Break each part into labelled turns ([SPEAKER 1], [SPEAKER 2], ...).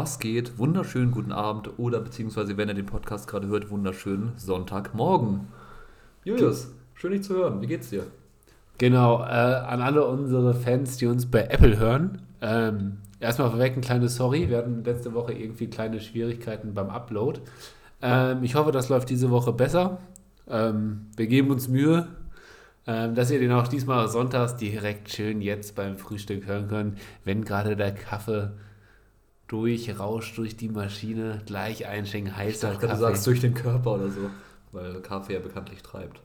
[SPEAKER 1] was geht? Wunderschönen guten Abend oder beziehungsweise, wenn ihr den Podcast gerade hört, wunderschönen Sonntagmorgen. Julius, schön dich zu hören. Wie geht's dir?
[SPEAKER 2] Genau, äh, an alle unsere Fans, die uns bei Apple hören. Ähm, erstmal vorweg ein kleines Sorry. Wir hatten letzte Woche irgendwie kleine Schwierigkeiten beim Upload. Ähm, ich hoffe, das läuft diese Woche besser. Ähm, wir geben uns Mühe, ähm, dass ihr den auch diesmal sonntags direkt schön jetzt beim Frühstück hören könnt, wenn gerade der Kaffee durchrauscht durch die Maschine, gleich einschenken, heißer
[SPEAKER 1] Ich dachte,
[SPEAKER 2] Kaffee.
[SPEAKER 1] du sagst durch den Körper oder so, weil Kaffee ja bekanntlich treibt.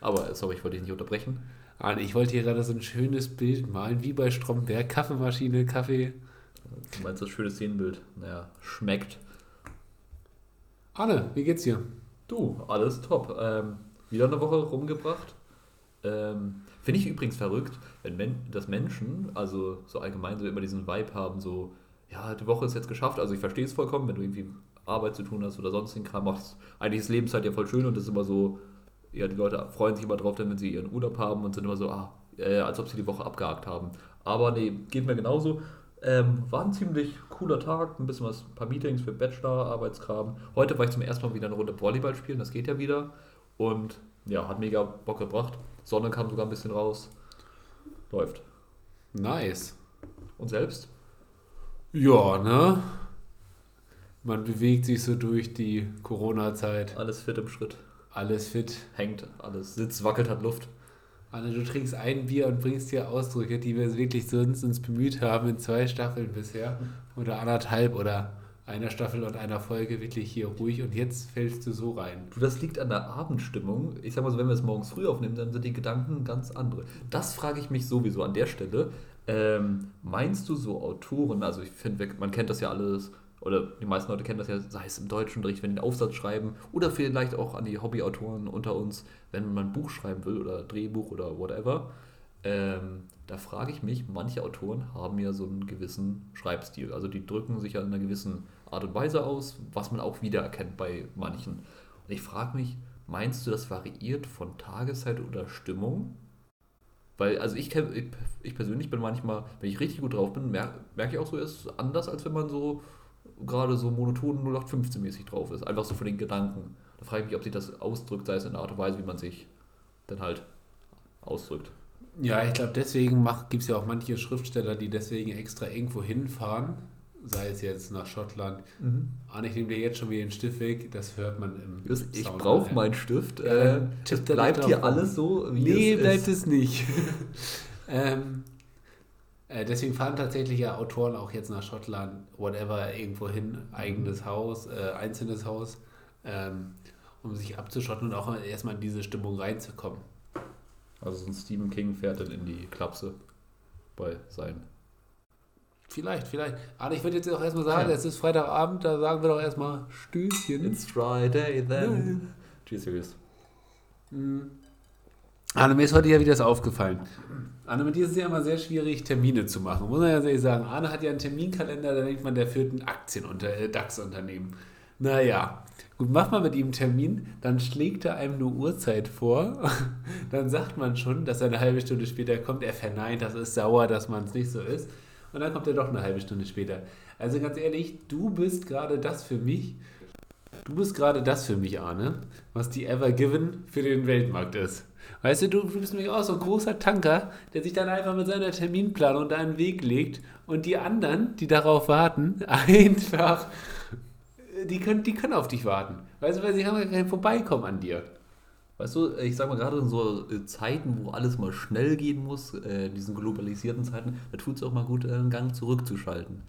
[SPEAKER 1] Aber, sorry, ich wollte dich nicht unterbrechen.
[SPEAKER 2] Arne, ich wollte hier gerade so ein schönes Bild malen, wie bei Stromberg. Kaffeemaschine, Kaffee.
[SPEAKER 1] Du meinst das schöne Szenenbild? Naja, schmeckt.
[SPEAKER 2] Arne, wie geht's dir?
[SPEAKER 1] Du, alles top. Ähm, wieder eine Woche rumgebracht. Ähm, Finde ich übrigens verrückt, wenn Men dass Menschen, also so allgemein so immer diesen Vibe haben, so, ja, die Woche ist jetzt geschafft. Also ich verstehe es vollkommen, wenn du irgendwie Arbeit zu tun hast oder sonst den Kram machst. Eigentlich ist Lebenszeit ja voll schön und das ist immer so, ja, die Leute freuen sich immer drauf, dann, wenn sie ihren Urlaub haben und sind immer so, ah, äh, als ob sie die Woche abgehakt haben. Aber nee, geht mir genauso. Ähm, war ein ziemlich cooler Tag, ein bisschen was, ein paar Meetings für Bachelor, Arbeitskram. Heute war ich zum ersten Mal wieder eine Runde Volleyball spielen, das geht ja wieder. Und ja, hat mega Bock gebracht. Sonne kam sogar ein bisschen raus. Läuft.
[SPEAKER 2] Nice.
[SPEAKER 1] Und selbst?
[SPEAKER 2] Ja, ne? Man bewegt sich so durch die Corona-Zeit.
[SPEAKER 1] Alles fit im Schritt.
[SPEAKER 2] Alles fit.
[SPEAKER 1] Hängt, alles sitzt, wackelt, hat Luft.
[SPEAKER 2] Anne, du trinkst ein Bier und bringst dir Ausdrücke, die wir wirklich sonst uns bemüht haben in zwei Staffeln bisher. Oder anderthalb oder einer Staffel und einer Folge wirklich hier ruhig und jetzt fällst du so rein.
[SPEAKER 1] Du, das liegt an der Abendstimmung. Ich sag mal so, wenn wir es morgens früh aufnehmen, dann sind die Gedanken ganz andere. Das frage ich mich sowieso an der Stelle. Ähm, meinst du so Autoren, also ich finde, man kennt das ja alles, oder die meisten Leute kennen das ja, sei es im Deutschunterricht, wenn die einen Aufsatz schreiben, oder vielleicht auch an die Hobbyautoren unter uns, wenn man ein Buch schreiben will oder Drehbuch oder whatever. Ähm, da frage ich mich, manche Autoren haben ja so einen gewissen Schreibstil. Also die drücken sich ja in einer gewissen Art und Weise aus, was man auch wiedererkennt bei manchen. Und ich frage mich, meinst du, das variiert von Tageszeit oder Stimmung? Weil, also ich, ich, ich persönlich bin manchmal, wenn ich richtig gut drauf bin, merke merk ich auch so, ist anders, als wenn man so gerade so monoton 0815-mäßig drauf ist. Einfach so von den Gedanken. Da frage ich mich, ob sich das ausdrückt, sei es in der Art und Weise, wie man sich dann halt ausdrückt.
[SPEAKER 2] Ja, ich glaube, deswegen gibt es ja auch manche Schriftsteller, die deswegen extra irgendwo hinfahren, sei es jetzt nach Schottland. Arne, ich nehme dir jetzt schon wieder den Stift weg, das hört man im
[SPEAKER 1] Just, ich brauche meinen Stift.
[SPEAKER 2] Ja,
[SPEAKER 1] Äh, es bleibt hier alles so, wie
[SPEAKER 2] Nee,
[SPEAKER 1] es
[SPEAKER 2] bleibt
[SPEAKER 1] ist.
[SPEAKER 2] es nicht. ähm, äh, deswegen fahren tatsächlich ja Autoren auch jetzt nach Schottland, whatever, irgendwo hin, eigenes Haus, äh, einzelnes Haus, ähm, um sich abzuschotten und auch erstmal in diese Stimmung reinzukommen.
[SPEAKER 1] Also so ein Stephen King fährt dann in die Klapse bei sein.
[SPEAKER 2] Vielleicht, vielleicht. Aber ich würde jetzt auch erstmal sagen,
[SPEAKER 1] Ja.
[SPEAKER 2] es ist Freitagabend, da sagen wir doch erstmal Stößchen.
[SPEAKER 1] It's Friday then. Cheers, Julius.
[SPEAKER 2] Mhm. Anne, mir ist heute ja wieder das aufgefallen. Anne, mit dir ist es ja immer sehr schwierig, Termine zu machen. Muss man ja ehrlich sagen. Arne hat ja einen Terminkalender, da denkt man, der führt ein Aktienunter äh, DAX-Unternehmen. Naja, gut, macht man mit ihm einen Termin, dann schlägt er einem eine Uhrzeit vor. Dann sagt man schon, dass er eine halbe Stunde später kommt. Er verneint, das ist sauer, dass man es nicht so ist. Und dann kommt er doch eine halbe Stunde später. Also ganz ehrlich, du bist gerade das für mich. Du bist gerade das für mich, Arne, was die Ever Given für den Weltmarkt ist. Weißt du, du, bist nämlich auch so ein großer Tanker, der sich dann einfach mit seiner Terminplanung da einen Weg legt und die anderen, die darauf warten, einfach, die können, die können auf dich warten. Weißt du, weil sie haben ja kein Vorbeikommen an dir.
[SPEAKER 1] Weißt du, ich sag mal, gerade in so äh, Zeiten, wo alles mal schnell gehen muss, äh, in diesen globalisierten Zeiten, da tut es auch mal gut, äh, einen Gang zurückzuschalten.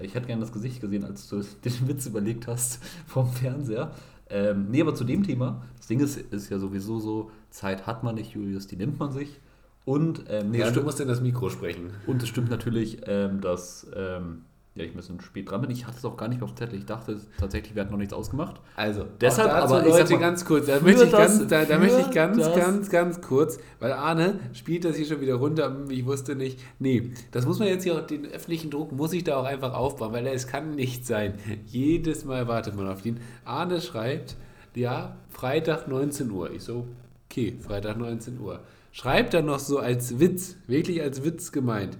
[SPEAKER 1] Ich hätte gerne das Gesicht gesehen, als du den Witz überlegt hast vom Fernseher. Ähm, nee, aber zu dem Thema, das Ding ist, ist ja sowieso so, Zeit hat man nicht, Julius, die nimmt man sich. Und, ähm, nee,
[SPEAKER 2] Ja,
[SPEAKER 1] es
[SPEAKER 2] du
[SPEAKER 1] stimmt,
[SPEAKER 2] musst in das Mikro sprechen.
[SPEAKER 1] und es stimmt natürlich, ähm, dass ähm, ja, ich ein bisschen spät dran bin. Ich hatte es auch gar nicht auf dem Zettel. Ich dachte tatsächlich, wir hatten noch nichts ausgemacht.
[SPEAKER 2] Also,
[SPEAKER 1] Deshalb aber, ich
[SPEAKER 2] Leute,
[SPEAKER 1] mal,
[SPEAKER 2] ganz kurz, da möchte ich ganz, da, da möchte ich ganz, ganz, ganz kurz, weil Arne spielt das hier schon wieder runter, hm, ich wusste nicht, nee, das muss man jetzt hier, auch den öffentlichen Druck muss ich da auch einfach aufbauen, weil es kann nicht sein. Jedes Mal wartet man auf ihn. Arne schreibt, ja, Freitag 19 Uhr. Ich so, okay, Freitag 19 Uhr. Schreibt dann noch so als Witz, wirklich als Witz gemeint.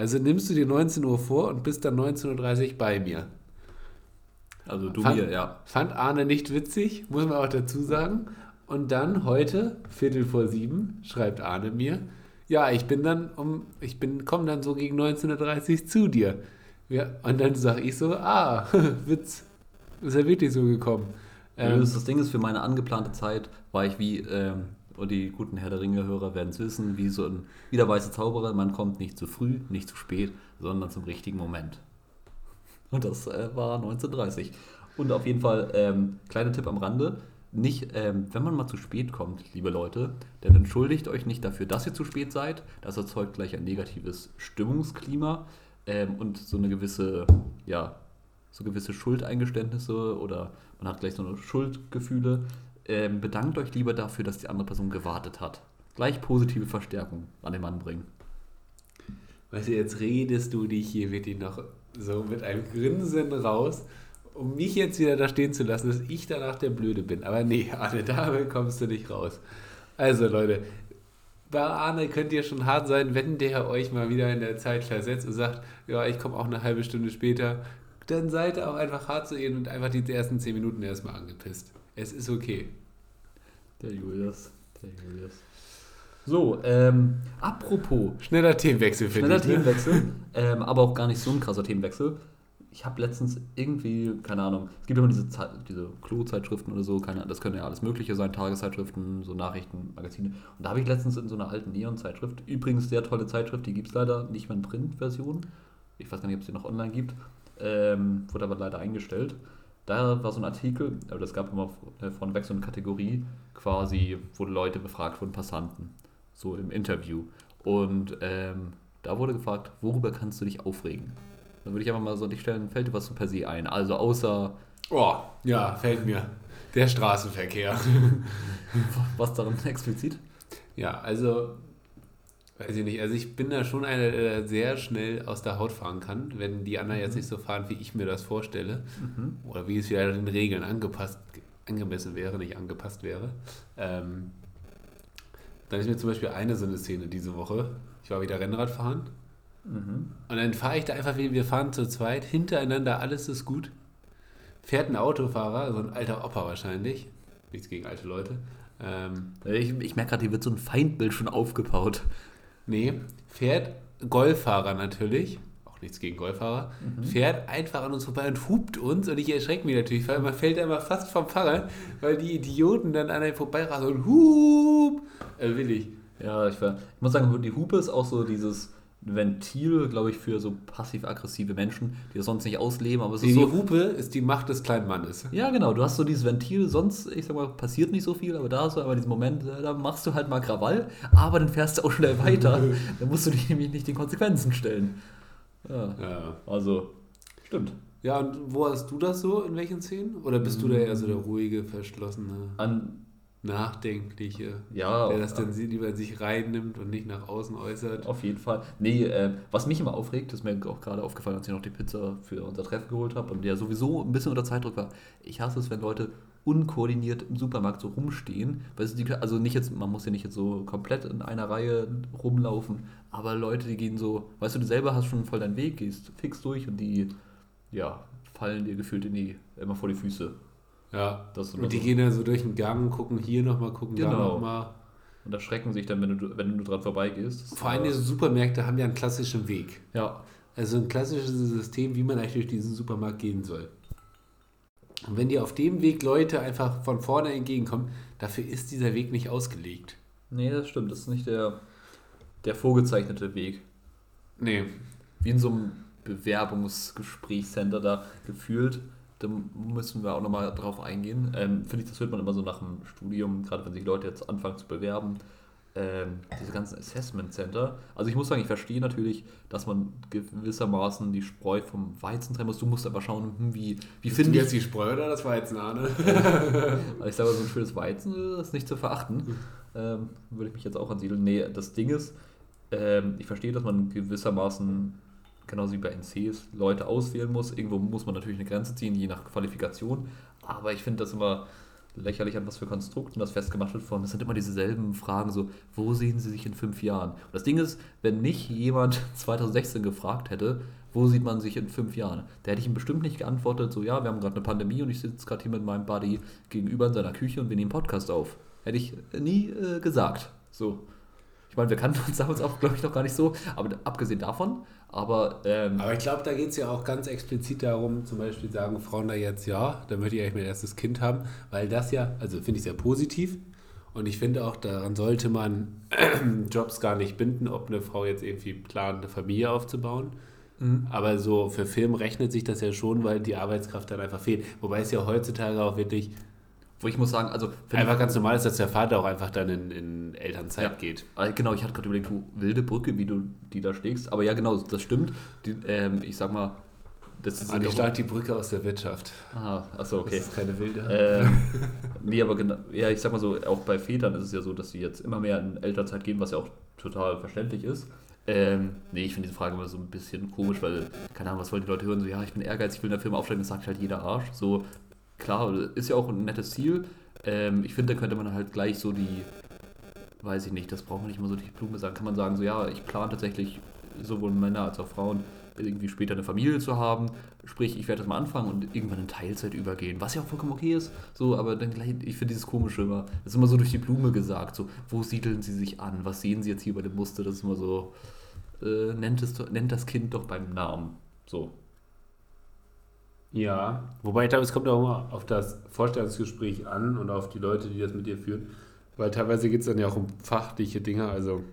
[SPEAKER 2] Also nimmst du dir 19 Uhr vor und bist dann 19.30 Uhr bei mir.
[SPEAKER 1] Also du
[SPEAKER 2] fand,
[SPEAKER 1] mir, ja.
[SPEAKER 2] Fand Arne nicht witzig, muss man auch dazu sagen. Und dann heute, Viertel vor sieben, schreibt Arne mir, ja, ich bin dann um, ich bin, komme dann so gegen 19.30 Uhr zu dir. Ja, und dann sage ich so, ah, Witz, ist ja wirklich so gekommen.
[SPEAKER 1] Ähm, das Ding ist, für meine angeplante Zeit war ich wie, ähm, und die guten Herr der Ringe-Hörer werden es wissen, wie so ein, wie weiße Zauberer, man kommt nicht zu früh, nicht zu spät, sondern zum richtigen Moment. Und das äh, war 1930. Und auf jeden Fall, ähm, kleiner Tipp am Rande, nicht, ähm, wenn man mal zu spät kommt, liebe Leute, dann entschuldigt euch nicht dafür, dass ihr zu spät seid. Das erzeugt gleich ein negatives Stimmungsklima ähm, und so eine gewisse, ja, so gewisse Schuldeingeständnisse oder man hat gleich so eine Schuldgefühle. Ähm, bedankt euch lieber dafür, dass die andere Person gewartet hat. Gleich positive Verstärkung an den Mann bringen.
[SPEAKER 2] Weißt du, jetzt redest du dich hier wirklich noch so mit einem Grinsen raus, um mich jetzt wieder da stehen zu lassen, dass ich danach der Blöde bin. Aber nee, Arne, damit kommst du nicht raus. Also Leute, bei Arne könnt ihr schon hart sein, wenn der euch mal wieder in der Zeit versetzt und sagt, ja, ich komme auch eine halbe Stunde später, dann seid ihr auch einfach hart zu ihm und einfach die ersten zehn Minuten erstmal angepisst. Es ist okay.
[SPEAKER 1] Der Julius, der Julius. So, ähm, apropos.
[SPEAKER 2] Schneller Themenwechsel,
[SPEAKER 1] finde Schneller Themenwechsel, ähm, aber auch gar nicht so ein krasser Themenwechsel. Ich habe letztens irgendwie, keine Ahnung, es gibt immer diese, diese Klo-Zeitschriften oder so, keine, das können ja alles Mögliche sein, Tageszeitschriften, so Nachrichten, Magazine. Und da habe ich letztens in so einer alten Neon-Zeitschrift, übrigens sehr tolle Zeitschrift, die gibt es leider nicht mehr in Print-Version. Ich weiß gar nicht, ob es die noch online gibt, ähm, wurde aber leider eingestellt. Da war so ein Artikel, aber das gab immer äh, vorneweg so eine Kategorie, quasi, wo Leute befragt wurden, Passanten so im Interview. Und ähm, da wurde gefragt, worüber kannst du dich aufregen? Dann würde ich einfach mal so dich stellen, fällt dir was so per se ein? Also außer.
[SPEAKER 2] Oh, ja, fällt mir. Der Straßenverkehr.
[SPEAKER 1] was darin explizit?
[SPEAKER 2] Ja, also, weiß ich nicht. Also ich bin da schon einer, der sehr schnell aus der Haut fahren kann, wenn die anderen jetzt mhm. nicht so fahren, wie ich mir das vorstelle. Mhm. Oder wie es wieder den Regeln angepasst, angemessen wäre, nicht angepasst wäre. Ähm, dann ist mir zum Beispiel eine so eine Szene diese Woche. Ich war wieder Rennrad fahren. Mhm. Und dann fahre ich da einfach, wir fahren zu zweit, hintereinander, alles ist gut. Fährt ein Autofahrer, so ein alter Opa wahrscheinlich. Nichts gegen alte Leute.
[SPEAKER 1] Ähm, ich, ich merke gerade, hier wird so ein Feindbild schon aufgebaut.
[SPEAKER 2] Nee, fährt Golffahrer natürlich nichts gegen Golffahrer, mhm. fährt einfach an uns vorbei und hupt uns und ich erschrecke mich natürlich, weil man fällt immer fast vom Fahrrad, weil die Idioten dann an einem vorbeirasen und hup, äh, will ich.
[SPEAKER 1] Ja, ich, war, ich muss sagen, die Hupe ist auch so dieses Ventil, glaube ich, für so passiv-aggressive Menschen, die das sonst nicht ausleben. Aber es
[SPEAKER 2] die,
[SPEAKER 1] ist
[SPEAKER 2] so, die Hupe ist die Macht des kleinen Mannes.
[SPEAKER 1] Ja, genau. Du hast so dieses Ventil, sonst, ich sag mal, passiert nicht so viel, aber da hast du aber diesen Moment, da machst du halt mal Krawall, aber dann fährst du auch schnell weiter. dann musst du dich nämlich nicht den Konsequenzen stellen. Ja. ja. Also, stimmt.
[SPEAKER 2] Ja, und wo hast du das so? In welchen Szenen? Oder bist du da eher so der ruhige, verschlossene, An, nachdenkliche,
[SPEAKER 1] ja,
[SPEAKER 2] der das dann lieber sich reinnimmt und nicht nach außen äußert?
[SPEAKER 1] Auf jeden Fall. Nee, äh, was mich immer aufregt, ist mir auch gerade aufgefallen, als ich noch die Pizza für unser Treffen geholt habe und der sowieso ein bisschen unter Zeitdruck war. Ich hasse es, wenn Leute unkoordiniert im Supermarkt so rumstehen. Also nicht jetzt, man muss ja nicht jetzt so komplett in einer Reihe rumlaufen, aber Leute, die gehen so, weißt du, du selber hast schon voll deinen Weg, gehst fix durch und die, ja, fallen dir gefühlt in die, immer vor die Füße.
[SPEAKER 2] Ja, und die so. gehen dann so durch den Gang, gucken hier nochmal, gucken genau. da nochmal.
[SPEAKER 1] Und erschrecken sich dann, wenn du, wenn du dran vorbeigehst.
[SPEAKER 2] Vor allem diese Supermärkte haben ja einen klassischen Weg.
[SPEAKER 1] Ja.
[SPEAKER 2] Also ein klassisches System, wie man eigentlich durch diesen Supermarkt gehen soll. Und wenn dir auf dem Weg Leute einfach von vorne entgegenkommen, dafür ist dieser Weg nicht ausgelegt.
[SPEAKER 1] Nee, das stimmt. Das ist nicht der, der vorgezeichnete Weg.
[SPEAKER 2] Nee.
[SPEAKER 1] Wie in so einem Bewerbungsgesprächscenter da gefühlt. Da müssen wir auch nochmal drauf eingehen. Ähm, Finde ich, das hört man immer so nach dem Studium, gerade wenn sich Leute jetzt anfangen zu bewerben ähm, diese ganzen Assessment Center. Also ich muss sagen, ich verstehe natürlich, dass man gewissermaßen die Spreu vom Weizen trennen muss. Du musst aber schauen, hm, wie, wie finde
[SPEAKER 2] ich... jetzt die Spreu oder das Weizen, Arne?
[SPEAKER 1] ich sage mal, so ein schönes Weizen ist nicht zu verachten. Ähm, würde ich mich jetzt auch ansiedeln. Nee, das Ding ist, ähm, ich verstehe, dass man gewissermaßen, genauso wie bei NCs, Leute auswählen muss. Irgendwo muss man natürlich eine Grenze ziehen, je nach Qualifikation. Aber ich finde das immer lächerlich, an was für Konstrukten das festgemacht wird. Es sind immer dieselben Fragen, so, wo sehen Sie sich in fünf Jahren? Und das Ding ist, wenn nicht jemand 2016 gefragt hätte, wo sieht man sich in fünf Jahren? Da hätte ich ihm bestimmt nicht geantwortet, so, ja, wir haben gerade eine Pandemie und ich sitze gerade hier mit meinem Buddy gegenüber in seiner Küche und wir nehmen Podcast auf. Hätte ich nie äh, gesagt. So. Ich meine, wir kannten uns damals auch, glaube ich, noch gar nicht so, aber abgesehen davon, aber. Ähm,
[SPEAKER 2] aber ich glaube, da geht es ja auch ganz explizit darum, zum Beispiel sagen Frauen da jetzt, ja, dann möchte ich eigentlich mein erstes Kind haben, weil das ja, also finde ich sehr positiv und ich finde auch, daran sollte man Jobs gar nicht binden, ob eine Frau jetzt irgendwie plant, eine Familie aufzubauen. Mhm. Aber so für Film rechnet sich das ja schon, weil die Arbeitskraft dann einfach fehlt. Wobei es ja heutzutage auch wirklich
[SPEAKER 1] wo ich muss sagen, also.
[SPEAKER 2] Einfach ganz normal ist, dass der Vater auch einfach dann in, in Elternzeit ja. geht.
[SPEAKER 1] Ah, genau, ich hatte gerade überlegt, du wilde Brücke, wie du die da schlägst. Aber ja, genau, das stimmt. Die, ähm, ich sag mal.
[SPEAKER 2] Das ist ah, ich schlag die Brücke aus der Wirtschaft.
[SPEAKER 1] Aha, achso, okay.
[SPEAKER 2] Das ist keine wilde.
[SPEAKER 1] Ähm, nee, aber genau, ja, ich sag mal so, auch bei Vätern ist es ja so, dass sie jetzt immer mehr in Elternzeit gehen, was ja auch total verständlich ist. Ähm, nee, ich finde diese Frage immer so ein bisschen komisch, weil, keine Ahnung, was wollen die Leute hören? So, ja, ich bin ehrgeizig, ich will in der Firma aufsteigen, das sagt halt jeder Arsch. So, klar, ist ja auch ein nettes Ziel. Ähm, ich finde, da könnte man halt gleich so die, weiß ich nicht, das braucht man nicht mal so die Blume sagen. Kann man sagen, so ja, ich plane tatsächlich sowohl Männer als auch Frauen irgendwie später eine Familie zu haben. Sprich, ich werde das mal anfangen und irgendwann in Teilzeit übergehen, was ja auch vollkommen okay ist. So, aber dann gleich, ich finde dieses Komische immer, das ist immer so durch die Blume gesagt. So, wo siedeln sie sich an? Was sehen sie jetzt hier bei dem Muster? Das ist immer so, äh, nennt, es, nennt das Kind doch beim Namen. So.
[SPEAKER 2] Ja, wobei ich glaube, es kommt auch immer auf das Vorstellungsgespräch an und auf die Leute, die das mit dir führen. Weil teilweise geht es dann ja auch um fachliche Dinge. Also,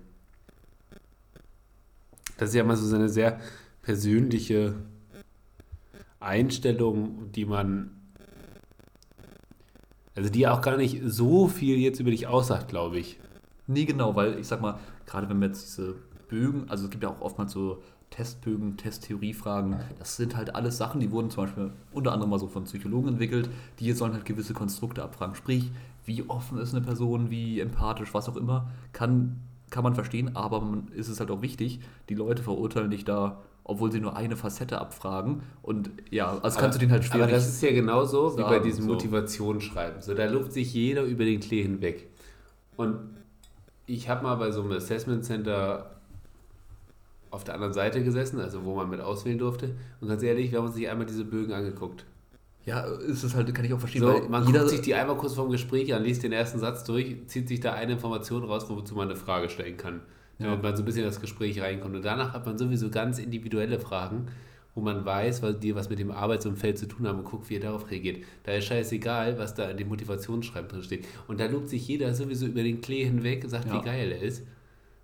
[SPEAKER 2] das ist ja immer so eine sehr persönliche Einstellung, die man. Also, die auch gar nicht so viel jetzt über dich aussagt, glaube ich.
[SPEAKER 1] Nee, genau, weil ich sag mal, gerade wenn wir jetzt diese Bögen, also es gibt ja auch oftmals so Testbögen, Testtheoriefragen. Das sind halt alles Sachen, die wurden zum Beispiel unter anderem mal so von Psychologen entwickelt. Die sollen halt gewisse Konstrukte abfragen. Sprich, wie offen ist eine Person, wie empathisch, was auch immer, kann, kann man verstehen, aber man, ist es halt auch wichtig, die Leute verurteilen dich da, obwohl sie nur eine Facette abfragen. Und ja, also kannst du den halt schwer.
[SPEAKER 2] Aber das ist ja genauso sagen, wie bei diesem so. Motivationsschreiben. So, da luft sich jeder über den Klee hinweg. Und ich habe mal bei so einem Assessment Center auf der anderen Seite gesessen, also wo man mit auswählen durfte. Und ganz ehrlich, wir haben uns nicht einmal diese Bögen angeguckt.
[SPEAKER 1] Ja, ist es halt, kann ich auch verstehen.
[SPEAKER 2] So, man guckt sich die einmal kurz vorm Gespräch an, liest den ersten Satz durch, zieht sich da eine Information raus, wozu man eine Frage stellen kann. Ja. Damit man so ein bisschen in das Gespräch reinkommt. Und danach hat man sowieso ganz individuelle Fragen, wo man weiß, was die was mit dem Arbeitsumfeld zu tun haben und guckt, wie er darauf reagiert. Da ist scheißegal, was da in dem Motivationsschreiben drin steht. Und da lobt sich jeder sowieso über den Klee hinweg und sagt, ja. wie geil er ist.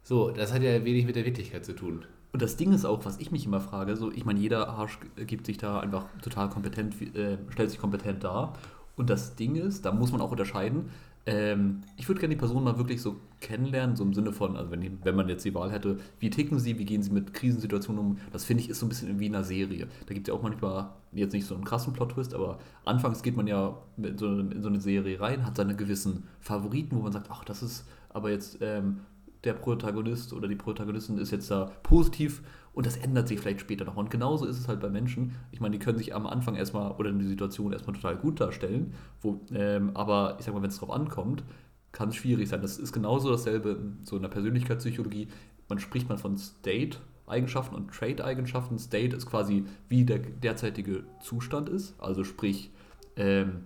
[SPEAKER 2] So, das hat ja wenig mit der Wirklichkeit zu tun.
[SPEAKER 1] Und das Ding ist auch, was ich mich immer frage, so, ich meine, jeder Arsch gibt sich da einfach total kompetent, äh, stellt sich kompetent dar. Und das Ding ist, da muss man auch unterscheiden, ähm, ich würde gerne die Person mal wirklich so kennenlernen, so im Sinne von, also wenn, die, wenn man jetzt die Wahl hätte, wie ticken sie, wie gehen sie mit Krisensituationen um, das finde ich ist so ein bisschen wie in einer Serie. Da gibt es ja auch manchmal jetzt nicht so einen krassen Plot-Twist, aber anfangs geht man ja in so, in so, eine Serie rein, hat seine gewissen Favoriten, wo man sagt, ach, das ist aber jetzt ähm, der Protagonist oder die Protagonistin ist jetzt da positiv und das ändert sich vielleicht später noch. Und genauso ist es halt bei Menschen. Ich meine, die können sich am Anfang erstmal oder in die Situation erstmal total gut darstellen, wo, ähm, aber ich sag mal, wenn es drauf ankommt, kann es schwierig sein. Das ist genauso dasselbe in so einer Persönlichkeitspsychologie. Man spricht man von State-Eigenschaften und Trait-Eigenschaften. State ist quasi, wie der derzeitige Zustand ist, also sprich, ähm,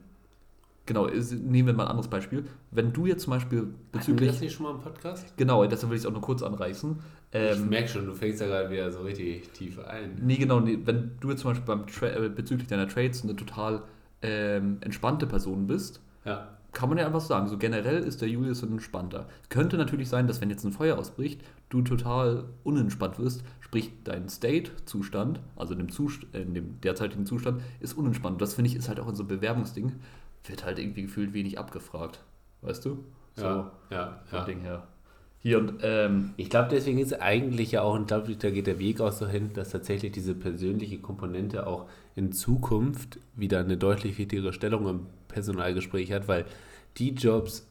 [SPEAKER 1] Genau, nehmen wir mal ein anderes Beispiel. Wenn du jetzt zum Beispiel
[SPEAKER 2] bezüglich. Hatten das nicht schon mal im Podcast?
[SPEAKER 1] Genau, deshalb will ich es auch nur kurz anreißen.
[SPEAKER 2] Ähm, ich merke schon, du fängst da gerade wieder so richtig tief ein.
[SPEAKER 1] Nee, genau, nee, wenn du jetzt zum Beispiel beim Tra äh, bezüglich deiner Trades eine total ähm, entspannte Person bist,
[SPEAKER 2] ja.
[SPEAKER 1] kann man ja einfach sagen, so generell ist der Julius ein entspannter. Könnte natürlich sein, dass wenn jetzt ein Feuer ausbricht, du total unentspannt wirst, sprich dein State-Zustand, also in dem, Zust in dem derzeitigen Zustand, ist unentspannt. Das finde ich ist halt auch in so einem Bewerbungsding wird halt irgendwie gefühlt wenig abgefragt. Weißt du?
[SPEAKER 2] So, ja, ja,
[SPEAKER 1] ja. Ding her. Hier und, ähm,
[SPEAKER 2] ich glaube, deswegen ist eigentlich ja auch, und glaube da geht der Weg auch so hin, dass tatsächlich diese persönliche Komponente auch in Zukunft wieder eine deutlich wichtigere Stellung im Personalgespräch hat, weil die Jobs,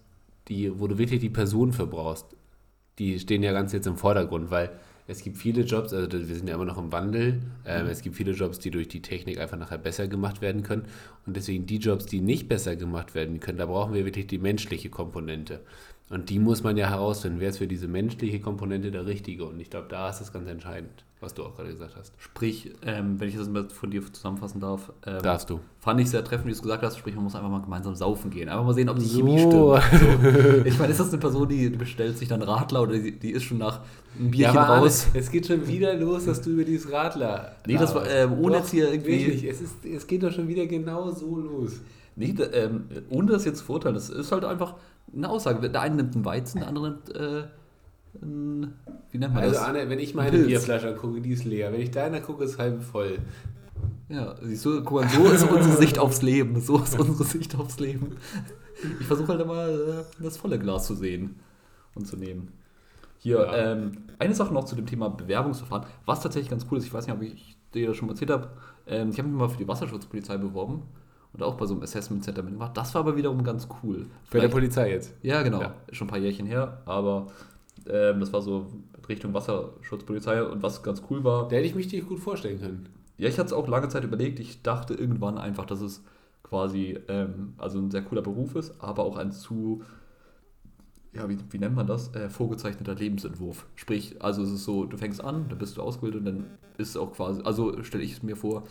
[SPEAKER 2] die, wo du wirklich die Person für brauchst, die stehen ja ganz jetzt im Vordergrund, weil es gibt viele Jobs, also wir sind ja immer noch im Wandel, ähm, es gibt viele Jobs, die durch die Technik einfach nachher besser gemacht werden können. Und deswegen die Jobs, die nicht besser gemacht werden können, da brauchen wir wirklich die menschliche Komponente. Und die muss man ja herausfinden, wer ist für diese menschliche Komponente der Richtige. Und ich glaube, da ist das ganz entscheidend, was du auch gerade gesagt hast.
[SPEAKER 1] Sprich, ähm, wenn ich das mal von dir zusammenfassen darf, ähm,
[SPEAKER 2] Darfst du.
[SPEAKER 1] fand ich sehr treffend, wie du es gesagt hast. Sprich, man muss einfach mal gemeinsam saufen gehen. Einfach mal sehen, ob die
[SPEAKER 2] So.
[SPEAKER 1] Chemie stimmt. So. Ich meine, ist das eine Person, die bestellt sich dann Radler oder die, die ist schon nach einem Bierchen
[SPEAKER 2] Ja,
[SPEAKER 1] raus?
[SPEAKER 2] Es geht schon wieder los, dass du über dieses Radler.
[SPEAKER 1] Nee, das war, ähm, ohne jetzt hier irgendwie-
[SPEAKER 2] Wirklich, es, ist, es geht doch schon wieder genau so los.
[SPEAKER 1] Nee, ähm, ohne das jetzt zu verurteilen, das ist halt einfach eine Aussage. Der eine nimmt einen Weizen, der andere nimmt äh, ein, wie nennt man
[SPEAKER 2] Also,
[SPEAKER 1] das?
[SPEAKER 2] Arne, wenn ich meine
[SPEAKER 1] Pilz.
[SPEAKER 2] Bierflasche angucke, die ist leer. Wenn ich deiner gucke, ist halb voll.
[SPEAKER 1] Ja, siehst du, guck mal, so ist unsere Sicht aufs Leben. So ist unsere Sicht aufs Leben. Ich versuche halt immer, äh, das volle Glas zu sehen und zu nehmen. Hier,
[SPEAKER 2] Ja.
[SPEAKER 1] ähm, eine Sache noch zu dem Thema Bewerbungsverfahren, was tatsächlich ganz cool ist, ich weiß nicht, ob ich dir das schon mal erzählt habe, ähm, ich habe mich mal für die Wasserschutzpolizei beworben und auch bei so einem Assessment Center mitgemacht. Das war aber wiederum ganz cool.
[SPEAKER 2] Bei der
[SPEAKER 1] Vielleicht-
[SPEAKER 2] Polizei jetzt.
[SPEAKER 1] ja, genau.
[SPEAKER 2] Ja.
[SPEAKER 1] Schon ein paar Jährchen her, aber ähm, das war so Richtung Wasserschutzpolizei und was ganz cool war.
[SPEAKER 2] Da hätte ich mich dir gut vorstellen können.
[SPEAKER 1] Ja, ich hatte es auch lange Zeit überlegt. Ich dachte irgendwann einfach, dass es quasi ähm, also ein sehr cooler Beruf ist, aber auch ein zu, ja, wie, wie nennt man das? Äh, vorgezeichneter Lebensentwurf. Sprich, also es ist so, du fängst an, dann bist du ausgebildet und dann ist es auch quasi, also stelle ich es mir vor,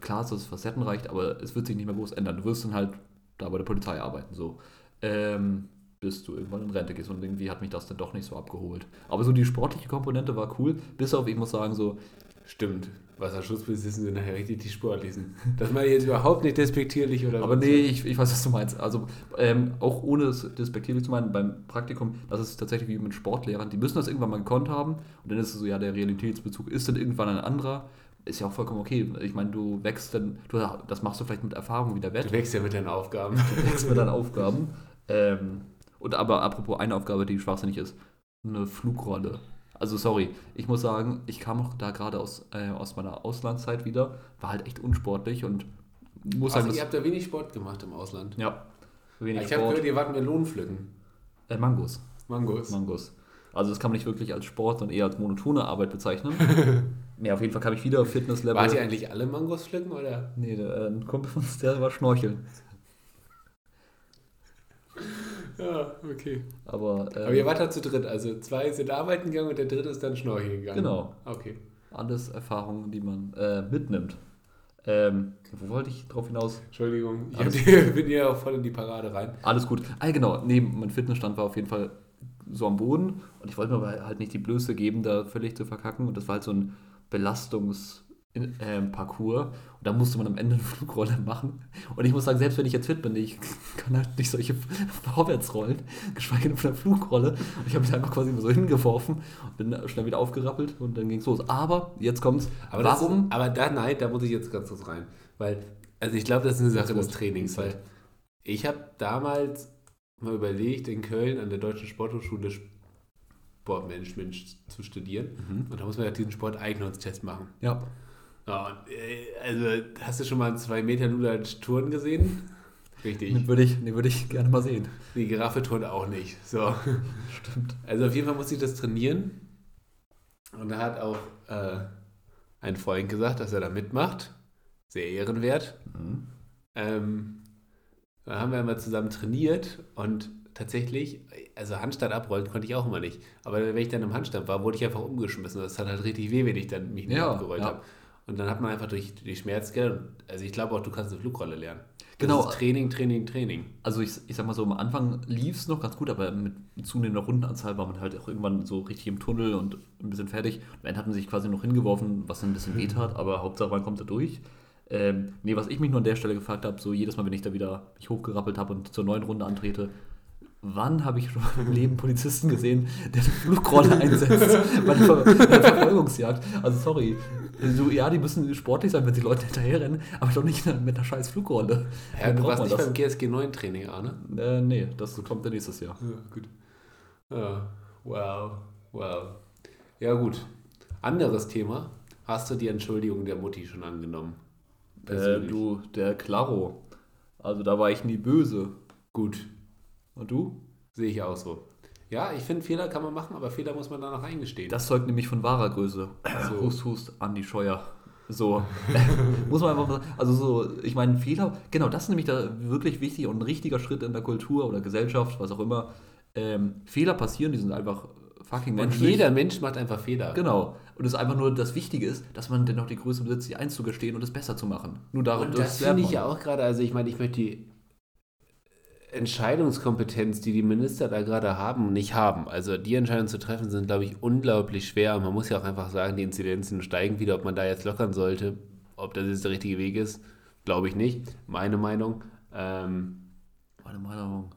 [SPEAKER 1] klar ist das facettenreich, aber es wird sich nicht mehr groß ändern. Du wirst dann halt da bei der Polizei arbeiten, so. Ähm, bis du irgendwann in Rente gehst und irgendwie hat mich das dann doch nicht so abgeholt. Aber so die sportliche Komponente war cool, bis auf, ich muss sagen, so,
[SPEAKER 2] Stimmt. Wasserschutzpolizisten sind nachher richtig die sportlichen. Das meine ich jetzt überhaupt nicht despektierlich oder
[SPEAKER 1] Aber nee, ich, ich weiß, was du meinst. Also ähm, auch ohne es despektierlich zu meinen, beim Praktikum, das ist tatsächlich wie mit Sportlehrern, die müssen das irgendwann mal gekonnt haben und dann ist es so, ja, der Realitätsbezug ist dann irgendwann ein anderer. Ist ja auch vollkommen okay. Ich meine, du wächst dann, du, das machst du vielleicht mit Erfahrung wieder
[SPEAKER 2] Du
[SPEAKER 1] wett,
[SPEAKER 2] wächst ja mit deinen Aufgaben.
[SPEAKER 1] du wächst mit deinen Aufgaben. Ähm, und aber apropos eine Aufgabe, die schwachsinnig ist, eine Flugrolle. Also sorry, ich muss sagen, ich kam auch da gerade aus, äh, aus meiner Auslandszeit wieder, war halt echt unsportlich und muss sagen,
[SPEAKER 2] Also, ihr habt da wenig Sport gemacht im Ausland.
[SPEAKER 1] ja, wenig
[SPEAKER 2] Ich habe gehört, ihr wart Melonen pflücken.
[SPEAKER 1] Äh, Mangos.
[SPEAKER 2] Mangos.
[SPEAKER 1] Mangos. Also das kann man nicht wirklich als Sport, sondern eher als monotone Arbeit bezeichnen. ja, auf jeden Fall kam ich wieder auf Fitnesslevel.
[SPEAKER 2] Wart ihr eigentlich alle Mangos pflücken oder?
[SPEAKER 1] Nee, der, äh, ein Kumpel von uns, der war schnorcheln.
[SPEAKER 2] Ja, okay.
[SPEAKER 1] Aber, äh,
[SPEAKER 2] Aber ihr wart da zu dritt, also zwei sind arbeiten gegangen und der dritte ist dann schnorcheln gegangen.
[SPEAKER 1] Genau.
[SPEAKER 2] Okay.
[SPEAKER 1] alles Erfahrungen, die man äh, mitnimmt. Ähm, wo wollte ich drauf hinaus?
[SPEAKER 2] Entschuldigung, ich
[SPEAKER 1] Alles
[SPEAKER 2] hab bin ja auch voll in die Parade rein.
[SPEAKER 1] Alles gut. Ah, genau. Nee, mein Fitnessstand war auf jeden Fall so am Boden und ich wollte mir aber halt nicht die Blöße geben, da völlig zu verkacken. Und das war halt so ein Belastungs- ähm, Parcours und da musste man am Ende eine Flugrolle machen. Und ich muss sagen, selbst wenn ich jetzt fit bin, ich kann halt nicht solche Vorwärtsrollen, geschweige denn von der Flugrolle. Und ich habe mich einfach quasi immer so hingeworfen und bin schnell wieder aufgerappelt und dann ging es los. Aber jetzt kommt's.
[SPEAKER 2] Aber das
[SPEAKER 1] warum?
[SPEAKER 2] Ist, aber da, nein, da muss ich jetzt ganz kurz rein. Weil, also ich glaube, das ist eine Sache des. Trainings. Weil ich habe damals mal überlegt, in Köln an der Deutschen Sporthochschule Sportmanagement zu studieren.
[SPEAKER 1] Mhm.
[SPEAKER 2] Und da muss man ja diesen Sporteignungstest machen.
[SPEAKER 1] Ja.
[SPEAKER 2] Ja, äh, also, hast du schon mal einen 2 Meter Luder Touren gesehen? Richtig.
[SPEAKER 1] Den würde ich, den würde ich gerne mal sehen.
[SPEAKER 2] Die Giraffe turnt auch nicht. So.
[SPEAKER 1] Stimmt.
[SPEAKER 2] Also auf jeden Fall musste ich das trainieren. Und da hat auch äh, ein Freund gesagt, dass er da mitmacht. Sehr ehrenwert.
[SPEAKER 1] Mhm.
[SPEAKER 2] Ähm, da haben wir einmal zusammen trainiert und tatsächlich, also Handstand abrollen konnte ich auch immer nicht. Aber wenn ich dann im Handstand war, wurde ich einfach umgeschmissen. Das hat halt richtig weh, wenn ich dann mich nicht
[SPEAKER 1] Ja,
[SPEAKER 2] abgerollt
[SPEAKER 1] ja.
[SPEAKER 2] habe. Und dann hat man einfach durch die Schmerzgeld, also ich glaube auch, du kannst eine Flugrolle lernen. Das
[SPEAKER 1] Genau.
[SPEAKER 2] ist Training, Training, Training.
[SPEAKER 1] Also ich, ich sag mal so, am Anfang lief es noch ganz gut, aber mit zunehmender Rundenanzahl war man halt auch irgendwann so richtig im Tunnel und ein bisschen fertig. Am Ende hat man sich quasi noch hingeworfen, was ein bisschen weh tat, aber Hauptsache man kommt da durch. Ähm, nee, was ich mich nur an der Stelle gefragt habe, so jedes Mal, wenn ich da wieder mich hochgerappelt habe und zur neuen Runde antrete, wann habe ich schon im Leben Polizisten gesehen, der eine Flugrolle einsetzt bei einer Ver bei einer Verfolgungsjagd? Also sorry, so, ja, die müssen sportlich sein, wenn sie Leute hinterherrennen, aber doch nicht mit einer scheiß Flugrolle.
[SPEAKER 2] Ja, du warst nicht
[SPEAKER 1] das.
[SPEAKER 2] beim GSG 9 Training, Arne?
[SPEAKER 1] Äh, nee, das kommt dann nächstes Jahr.
[SPEAKER 2] Ja, gut. Ja, wow, wow. Ja, gut. Anderes Thema. Hast du die Entschuldigung der Mutti schon angenommen?
[SPEAKER 1] Äh, du, der Claro. Also da war ich nie böse.
[SPEAKER 2] Gut,
[SPEAKER 1] Und du?
[SPEAKER 2] sehe ich auch so. Ja, ich finde, Fehler kann man machen, aber Fehler muss man dann auch eingestehen.
[SPEAKER 1] Das zeugt nämlich von wahrer Größe.
[SPEAKER 2] So.
[SPEAKER 1] Hust, hust, Andi Scheuer. So, muss man einfach. Also so, ich meine, Fehler, genau, das ist nämlich da wirklich wichtig und ein richtiger Schritt in der Kultur oder Gesellschaft, was auch immer. Ähm, Fehler passieren, die sind einfach fucking
[SPEAKER 2] Und
[SPEAKER 1] menschlich.
[SPEAKER 2] jeder Mensch macht einfach Fehler.
[SPEAKER 1] Genau. Und es ist einfach nur das Wichtige ist, dass man dennoch die Größe besitzt, sich einzugestehen und es besser zu machen. Nur darum,
[SPEAKER 2] Und das finde ich ja auch gerade, also ich meine, ich möchte die Entscheidungskompetenz, die die Minister da gerade haben, nicht haben. Also die Entscheidungen zu treffen, sind, glaube ich, unglaublich schwer. Und man muss ja auch einfach sagen, die Inzidenzen steigen wieder. Ob man da jetzt lockern sollte, ob das jetzt der richtige Weg ist, glaube ich nicht. Meine Meinung. Ähm,
[SPEAKER 1] Meine Meinung.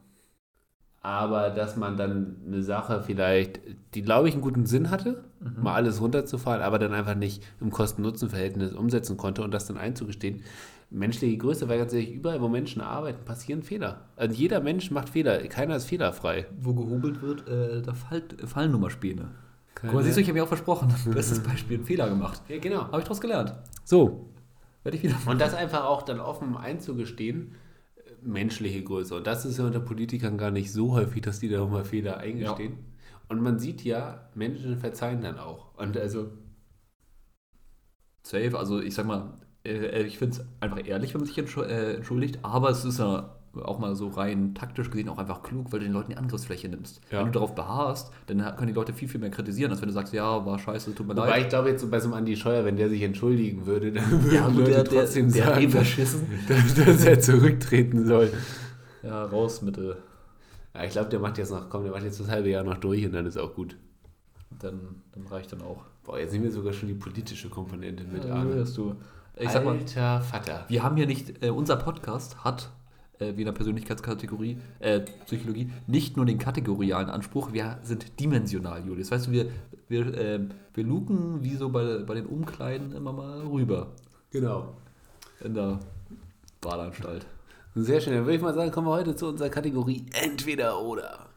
[SPEAKER 2] aber dass man dann eine Sache vielleicht, die glaube ich einen guten Sinn hatte, mal alles runterzufahren, aber dann einfach nicht im Kosten-Nutzen-Verhältnis umsetzen konnte und das dann einzugestehen. Menschliche Größe, weil ganz ehrlich, überall, wo Menschen arbeiten, passieren Fehler. Also jeder Mensch macht Fehler, keiner ist fehlerfrei.
[SPEAKER 1] Wo gehobelt wird, äh, da fallen nun mal Späne. Guck mal, siehst du, ich habe mir auch versprochen. Bestes Beispiel, einen Fehler gemacht.
[SPEAKER 2] Ja, genau.
[SPEAKER 1] Habe ich daraus gelernt.
[SPEAKER 2] So.
[SPEAKER 1] Werde ich wieder
[SPEAKER 2] Und das einfach auch dann offen einzugestehen, menschliche Größe. Und das ist ja unter Politikern gar nicht so häufig, dass die da mal Fehler eingestehen. Und man sieht ja, Menschen verzeihen dann auch. Und also,
[SPEAKER 1] safe. Also ich sag mal, äh, ich finde es einfach ehrlich, wenn man sich äh, entschuldigt, aber es ist ja auch mal so rein taktisch gesehen auch einfach klug, weil du den Leuten die Angriffsfläche nimmst.
[SPEAKER 2] Ja.
[SPEAKER 1] Wenn du darauf beharrst, dann können die Leute viel, viel mehr kritisieren, als wenn du sagst, ja, war scheiße, tut mir
[SPEAKER 2] wobei
[SPEAKER 1] leid.
[SPEAKER 2] ich glaube jetzt so bei so einem Andi Scheuer, wenn der sich entschuldigen würde, dann würden
[SPEAKER 1] Ja,
[SPEAKER 2] Leute
[SPEAKER 1] der, der,
[SPEAKER 2] trotzdem
[SPEAKER 1] der hat eh
[SPEAKER 2] sagen,
[SPEAKER 1] verschissen.
[SPEAKER 2] dass, dass er zurücktreten soll.
[SPEAKER 1] Ja, raus mit, äh,
[SPEAKER 2] Ja, ich glaube, der macht jetzt noch, komm, der macht jetzt das halbe Jahr noch durch und dann ist auch gut.
[SPEAKER 1] Dann, dann reicht dann auch.
[SPEAKER 2] Boah, jetzt nehmen wir sogar schon die politische Komponente mit
[SPEAKER 1] Ja,
[SPEAKER 2] an.
[SPEAKER 1] hörst du. Ich sag mal,
[SPEAKER 2] Alter Vater.
[SPEAKER 1] Wir haben hier nicht, äh, unser Podcast hat, äh, wie in der Persönlichkeitskategorie, äh, Psychologie, nicht nur den kategorialen Anspruch, wir sind dimensional, Julius. Weißt du, wir, wir, äh, wir luken wie so bei, bei den Umkleiden immer mal rüber
[SPEAKER 2] Genau.
[SPEAKER 1] in der Badeanstalt.
[SPEAKER 2] Sehr schön. Dann würde ich mal sagen, kommen wir heute zu unserer Kategorie Entweder oder.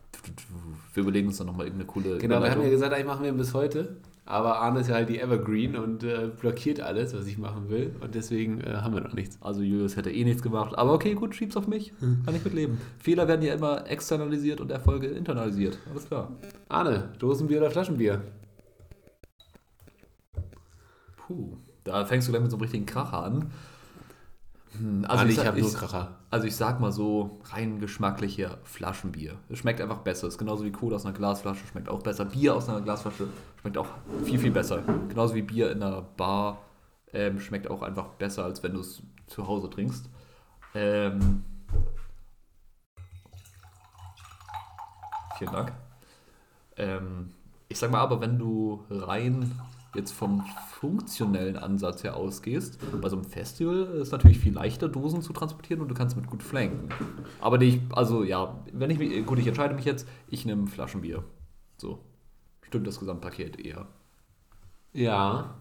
[SPEAKER 1] Wir überlegen uns dann nochmal irgendeine coole
[SPEAKER 2] Genau, wir haben ja gesagt, eigentlich machen wir ihn bis heute. Aber Arne ist ja halt die Evergreen und äh, blockiert alles, was ich machen will. Und deswegen äh, haben wir noch nichts.
[SPEAKER 1] Also Julius hätte eh nichts gemacht, aber okay, gut, schieb's auf mich, kann ich mitleben. Fehler werden ja immer externalisiert und Erfolge internalisiert, alles klar.
[SPEAKER 2] Arne, Dosenbier oder Flaschenbier?
[SPEAKER 1] Puh, da fängst du gleich mit so einem richtigen Kracher an. Hm,
[SPEAKER 2] Arne, ich,
[SPEAKER 1] sag-
[SPEAKER 2] habe nur Kracher.
[SPEAKER 1] Also ich sag mal so, rein geschmacklicher Flaschenbier. Es schmeckt einfach besser. Es ist genauso wie Cola aus einer Glasflasche, schmeckt auch besser. Bier aus einer Glasflasche schmeckt auch viel, viel besser. Genauso wie Bier in einer Bar ähm, schmeckt auch einfach besser, als wenn du es zu Hause trinkst. Ähm, vielen Dank. Ähm, ich sag mal aber, wenn du rein jetzt vom funktionellen Ansatz her ausgehst, bei so einem Festival ist es natürlich viel leichter, Dosen zu transportieren und du kannst mit gut flanken. Aber die, also ja, wenn ich mich, gut, ich entscheide mich jetzt, ich nehme Flaschenbier. So. Stimmt das Gesamtpaket eher.
[SPEAKER 2] Ja.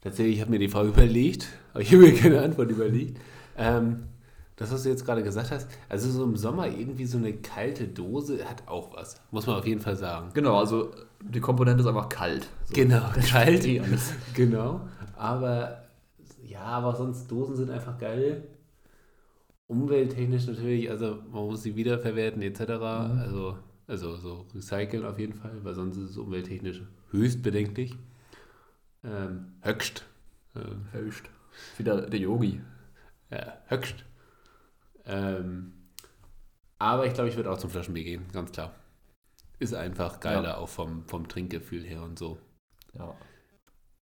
[SPEAKER 2] Tatsächlich, ich habe mir die Frage überlegt, aber ich habe mir keine Antwort überlegt. Ähm, das, was du jetzt gerade gesagt hast, also so im Sommer irgendwie so eine kalte Dose hat auch was. Muss man auf jeden Fall sagen.
[SPEAKER 1] Genau, also die Komponente ist einfach kalt. So.
[SPEAKER 2] Genau, kalt.
[SPEAKER 1] eh alles.
[SPEAKER 2] Genau. Aber ja, aber sonst Dosen sind einfach geil. Umwelttechnisch natürlich, also man muss sie wiederverwerten etc. Also, also so recyceln auf jeden Fall, weil sonst ist es umwelttechnisch höchst bedenklich. Ähm, höchst. Ähm,
[SPEAKER 1] Höchst. Wieder der Yogi.
[SPEAKER 2] ja, höchst. Ähm, aber ich glaube, ich würde auch zum Flaschenbier gehen, ganz klar. Ist einfach geiler,
[SPEAKER 1] Ja.
[SPEAKER 2] auch vom, vom Trinkgefühl her und so.
[SPEAKER 1] Ja.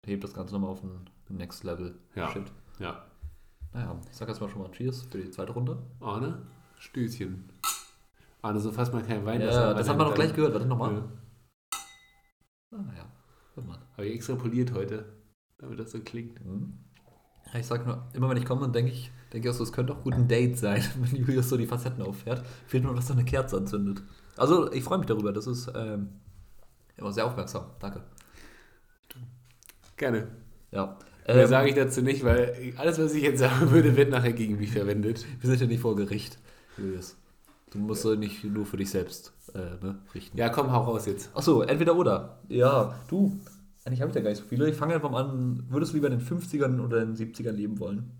[SPEAKER 1] Hebt das Ganze nochmal auf ein Next Level.
[SPEAKER 2] Ja.
[SPEAKER 1] Shit.
[SPEAKER 2] Ja.
[SPEAKER 1] Naja, ich sag jetzt mal schon mal Cheers für die zweite Runde.
[SPEAKER 2] Arne, Stößchen. Arne, so fasst man keinen Wein.
[SPEAKER 1] Ja, das haben wir noch gleich gehört. Warte nochmal.
[SPEAKER 2] Ja.
[SPEAKER 1] Ah, ja. Hört man.
[SPEAKER 2] Habe ich extrapoliert heute, damit das so klingt.
[SPEAKER 1] Mhm. Ja, ich sag nur, immer wenn ich komme, dann denke ich, denke ich auch so, es könnte auch gut ein Date sein, wenn Julius so die Facetten auffährt. Fehlt nur, dass er eine Kerze anzündet. Also, ich freue mich darüber. Das ist ähm, immer sehr aufmerksam. Danke.
[SPEAKER 2] Gerne.
[SPEAKER 1] Ja.
[SPEAKER 2] Mehr
[SPEAKER 1] Ähm,
[SPEAKER 2] sage ich dazu nicht, weil alles, was ich jetzt sagen würde, wird nachher gegen mich verwendet.
[SPEAKER 1] wir sind ja nicht vor Gericht, Julius. Du musst äh, nicht nur für dich selbst äh, ne, richten.
[SPEAKER 2] Ja, komm, hau raus jetzt.
[SPEAKER 1] Achso, entweder oder. Ja, du. Eigentlich habe ich da gar nicht so viele. Ich fange einfach mal an. Würdest du lieber in den 50ern oder in den 70ern leben wollen?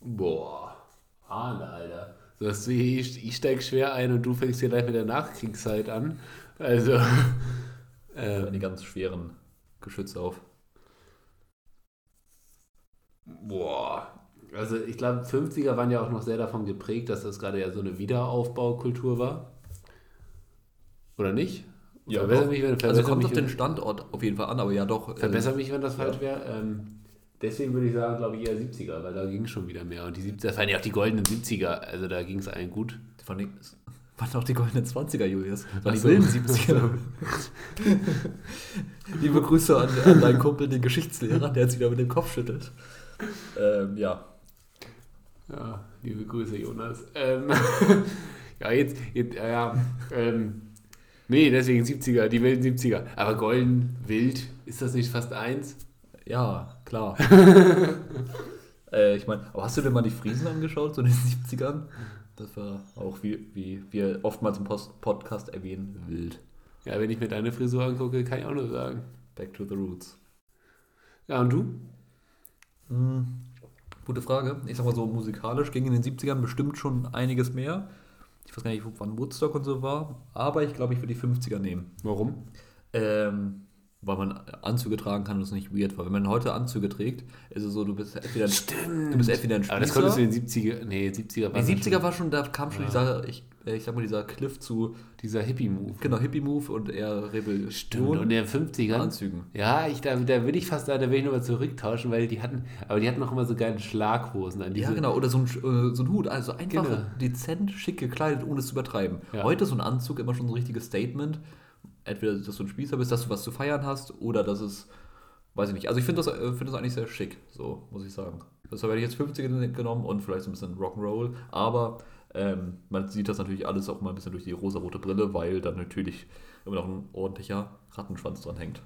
[SPEAKER 2] Boah. Arne, Alter. Das ich, ich steige schwer ein und du fängst hier gleich mit der Nachkriegszeit an. Also.
[SPEAKER 1] Ähm, die ganz schweren Geschütze auf.
[SPEAKER 2] Boah. Also ich glaube, 50er waren ja auch noch sehr davon geprägt, dass das gerade ja so eine Wiederaufbaukultur war. Oder nicht?
[SPEAKER 1] Ja, verbessere mich, wenn, verbessere also kommt auf den Standort auf jeden Fall an, aber ja doch.
[SPEAKER 2] Verbessere äh, mich, wenn das falsch ja. wäre. Ähm, deswegen würde ich sagen, glaube ich, eher 70er, weil da ging es schon wieder mehr. Und die 70er, das waren ja auch die goldenen 70er, also da ging es allen gut.
[SPEAKER 1] Von den, waren auch die goldenen 20er, Julius. Das waren die wilden 70er. Liebe Grüße an, an, deinen Kumpel, den Geschichtslehrer, der jetzt wieder mit dem Kopf schüttelt. Ähm, ja.
[SPEAKER 2] Ja, liebe Grüße, Jonas. Ähm, ja, jetzt, jetzt ja, ähm, nee, deswegen 70er, die wilden 70er. Aber golden, wild, ist das nicht fast eins?
[SPEAKER 1] Ja, klar. äh, ich meine, aber hast du dir mal die Friesen angeschaut, so in den 70ern? Das war auch, wie, wie wir oftmals im Post Podcast erwähnen, wild.
[SPEAKER 2] Ja, wenn ich mir deine Frisur angucke, kann ich auch nur sagen.
[SPEAKER 1] Back to the roots.
[SPEAKER 2] Ja, und du?
[SPEAKER 1] Hm, gute Frage. Ich sag mal so, musikalisch ging in den 70ern bestimmt schon einiges mehr. Ich weiß gar nicht, wann Woodstock und so war, aber ich glaube, ich würde die 50er nehmen.
[SPEAKER 2] Warum?
[SPEAKER 1] Ähm, weil man Anzüge tragen kann und es nicht weird war. Wenn man heute Anzüge trägt, ist es so, du bist entweder ein,
[SPEAKER 2] Stimmt.
[SPEAKER 1] Du bist entweder ein Spießer.
[SPEAKER 2] Aber das konntest du in den 70er, nee, 70er
[SPEAKER 1] war Die 70er schon, war schon, da kam schon ja. dieser, ich, äh, ich sag mal, dieser Cliff zu.
[SPEAKER 2] Dieser Hippie-Move.
[SPEAKER 1] Genau, Hippie-Move und eher Rebellion.
[SPEAKER 2] Stimmt, und in den 50ern.
[SPEAKER 1] Anzügen.
[SPEAKER 2] Ja, ich, da, da würde ich fast sagen, da will ich nochmal zurücktauschen, weil die hatten, aber die hatten auch immer so geile Schlaghosen an
[SPEAKER 1] diese. Ja, genau, oder so ein, äh, so ein Hut, also einfach genau. dezent, schick gekleidet, ohne es zu übertreiben. Ja. Heute ist so ein Anzug immer schon so ein richtiges Statement entweder, dass du ein Spießer bist, dass du was zu feiern hast, oder dass es, weiß ich nicht. Also ich finde das, äh, find das eigentlich sehr schick, so muss ich sagen. Deshalb hätte ich jetzt 50 genommen und vielleicht so ein bisschen Rock'n'Roll, aber ähm, man sieht das natürlich alles auch mal ein bisschen durch die rosarote Brille, weil dann natürlich immer noch ein ordentlicher Rattenschwanz dran hängt.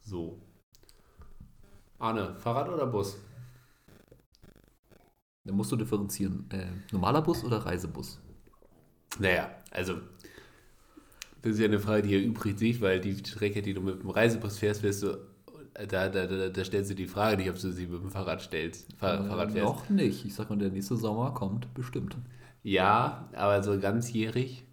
[SPEAKER 2] So. Arne, Fahrrad oder Bus?
[SPEAKER 1] Dann musst du differenzieren. Äh, normaler Bus oder Reisebus?
[SPEAKER 2] Naja, also das ist ja eine Frage, die ihr übrig sieht, weil die Strecke, die du mit dem Reisebus fährst, wirst du, da, da, da, da stellst du die Frage nicht, ob du sie mit dem Fahrrad stellst. Fahr
[SPEAKER 1] äh,
[SPEAKER 2] Fahrrad
[SPEAKER 1] fährst. Noch nicht. Ich sag mal, der nächste Sommer kommt bestimmt.
[SPEAKER 2] Ja, aber so ganzjährig.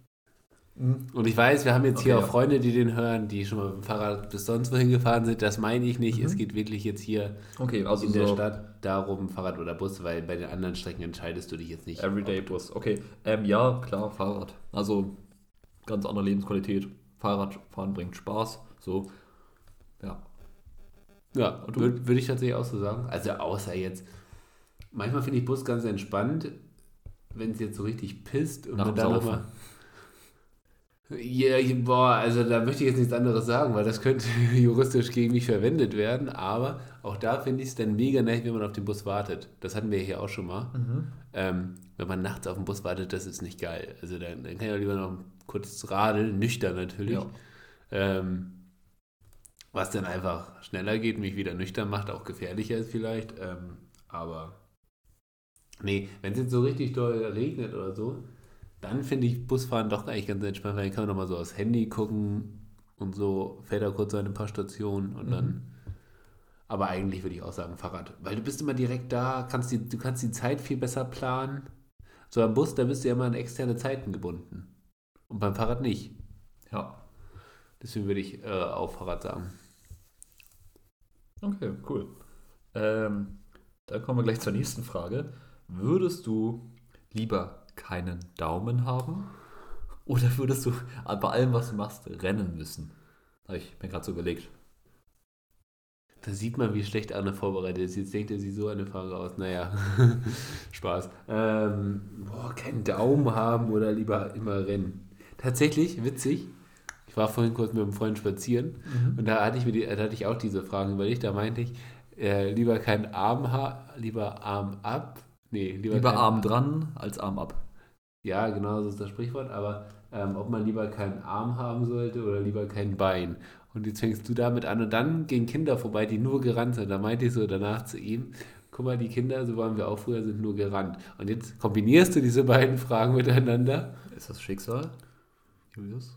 [SPEAKER 2] Mhm. Und ich weiß, wir haben jetzt okay, hier auch ja. Freunde, die den hören, die schon mal mit dem Fahrrad bis sonst wohin gefahren sind. Das meine ich nicht. Mhm. Es geht wirklich jetzt hier
[SPEAKER 1] okay, also
[SPEAKER 2] in so der Stadt darum, Fahrrad oder Bus, weil bei den anderen Strecken entscheidest du dich jetzt nicht.
[SPEAKER 1] Everyday Bus. Okay, ähm, ja, klar, Fahrrad. Also ganz andere Lebensqualität. Fahrradfahren bringt Spaß. So, ja.
[SPEAKER 2] Ja, würde würd ich tatsächlich auch so sagen. Also außer jetzt, manchmal finde ich Bus ganz entspannt, wenn es jetzt so richtig pisst und
[SPEAKER 1] Nach man dann nochmal.
[SPEAKER 2] Ja, boah, also da möchte ich jetzt nichts anderes sagen, weil das könnte juristisch gegen mich verwendet werden, aber auch da finde ich es dann mega nett, wenn man auf den Bus wartet. Das hatten wir hier auch schon mal. Mhm. Ähm, wenn man nachts auf den Bus wartet, das ist nicht geil. Also dann, dann kann ich auch lieber noch kurz radeln, nüchtern natürlich. Ja. Ähm, was dann einfach schneller geht, mich wieder nüchtern macht, auch gefährlicher ist vielleicht. Ähm, aber nee, wenn es jetzt so richtig doll regnet oder so, dann finde ich Busfahren doch eigentlich ganz entspannt, weil dann kann man nochmal so aufs Handy gucken und so, fährt da kurz an ein paar Stationen und mhm. dann. Aber eigentlich würde ich auch sagen Fahrrad, weil du bist immer direkt da, kannst die, du kannst die Zeit viel besser planen. So am Bus, da bist du ja immer an externe Zeiten gebunden. Und beim Fahrrad nicht.
[SPEAKER 1] Ja.
[SPEAKER 2] Deswegen würde ich äh, auch Fahrrad sagen.
[SPEAKER 1] Okay, cool. Ähm, dann kommen wir gleich zur nächsten Frage. Würdest du lieber keinen Daumen haben? Oder würdest du bei allem, was du machst, rennen müssen? Habe ich mir gerade so überlegt.
[SPEAKER 2] Da sieht man, wie schlecht Anne vorbereitet ist. Jetzt denkt er sich so eine Frage aus. Naja, Spaß. Ähm, boah, keinen Daumen haben oder lieber immer rennen. Tatsächlich, witzig. Ich war vorhin kurz mit einem Freund spazieren mhm. und da hatte ich mir die, da hatte ich auch diese Fragen überlegt. Da meinte ich, äh, lieber keinen Arm haben, lieber Arm ab.
[SPEAKER 1] Nee, lieber, lieber Arm dran als Arm ab.
[SPEAKER 2] Ja, genau, so ist das Sprichwort, aber ähm, ob man lieber keinen Arm haben sollte oder lieber kein Bein. Und jetzt fängst du damit an und dann gehen Kinder vorbei, die nur gerannt sind. Da meinte ich so danach zu ihm, guck mal, die Kinder, so waren wir auch früher, sind nur gerannt. Und jetzt kombinierst du diese beiden Fragen miteinander.
[SPEAKER 1] Ist das Schicksal, Julius?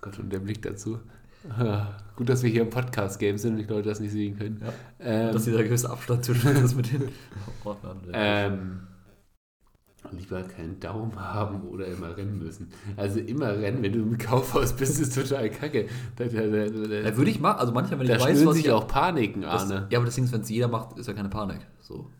[SPEAKER 2] Gott, und der Blick dazu. Gut, dass wir hier im Podcast-Game sind und die Leute das nicht sehen können.
[SPEAKER 1] Ja.
[SPEAKER 2] Ähm,
[SPEAKER 1] Dass dieser gewisse Abstand zwischen uns mit den Ordnern.
[SPEAKER 2] ähm, lieber keinen Daumen haben oder immer rennen müssen. Also immer rennen, wenn du im Kaufhaus bist, ist total kacke. Da, da, da, da,
[SPEAKER 1] würde ich machen, also manchmal, wenn ich weiß, was
[SPEAKER 2] sich
[SPEAKER 1] ich
[SPEAKER 2] auch Paniken,
[SPEAKER 1] das,
[SPEAKER 2] Arne.
[SPEAKER 1] Ja, aber das Ding ist, wenn es jeder macht, ist ja keine Panik. So.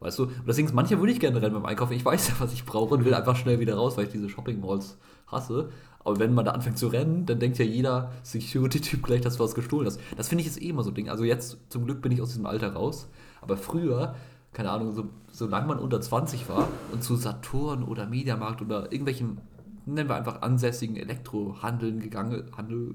[SPEAKER 1] Weißt du? Und das Ding ist, manchmal würde ich gerne rennen beim Einkaufen. Ich weiß ja, was ich brauche und will einfach schnell wieder raus, weil ich diese Shopping Malls hasse. Aber wenn man da anfängt zu rennen, dann denkt ja jeder Security-Typ gleich, dass du was gestohlen hast. Das finde ich ist eh immer so ein Ding. Also jetzt zum Glück bin ich aus diesem Alter raus. Aber früher, keine Ahnung, so, solange man unter 20 war und zu Saturn oder Mediamarkt oder irgendwelchen, nennen wir einfach ansässigen Elektrohandeln gegangen, Handel,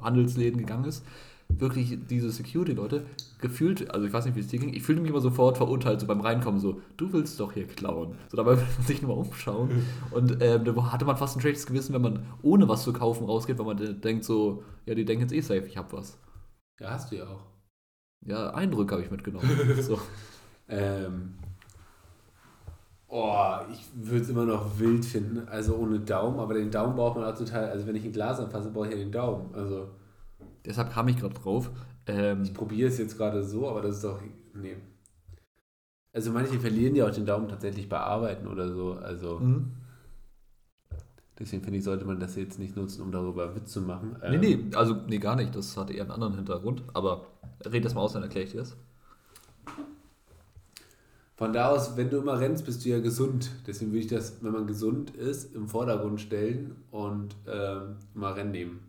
[SPEAKER 1] Handelsläden gegangen ist, wirklich diese Security-Leute gefühlt, also ich weiß nicht, wie es dir ging, ich fühlte mich immer sofort verurteilt, so beim Reinkommen, so, du willst doch hier klauen. So, dabei will man sich nur mal umschauen. Und ähm, da hatte man fast ein schlechtes Gewissen, wenn man ohne was zu kaufen rausgeht, weil man de- denkt so, ja, die denken jetzt eh safe, ich hab was.
[SPEAKER 2] Ja, hast du ja auch.
[SPEAKER 1] Ja, Eindrücke habe ich mitgenommen. so.
[SPEAKER 2] Ähm, oh, ich würde es immer noch wild finden, also ohne Daumen, aber den Daumen braucht man auch total, also wenn ich ein Glas anfasse, brauche ich ja den Daumen. Also
[SPEAKER 1] Deshalb kam ich gerade drauf. Ähm,
[SPEAKER 2] ich probiere es jetzt gerade so, aber das ist doch, nee. Also manche verlieren ja auch den Daumen tatsächlich bei Arbeiten oder so, also
[SPEAKER 1] mhm.
[SPEAKER 2] deswegen finde ich, sollte man das jetzt nicht nutzen, um darüber Witz zu machen. Ähm,
[SPEAKER 1] Nee, nee, also nee, gar nicht. Das hatte eher einen anderen Hintergrund. Aber red das mal aus, dann erkläre ich dir das.
[SPEAKER 2] Von da aus, wenn du immer rennst, bist du ja gesund. Deswegen würde ich das, wenn man gesund ist, im Vordergrund stellen und ähm, mal Rennen nehmen.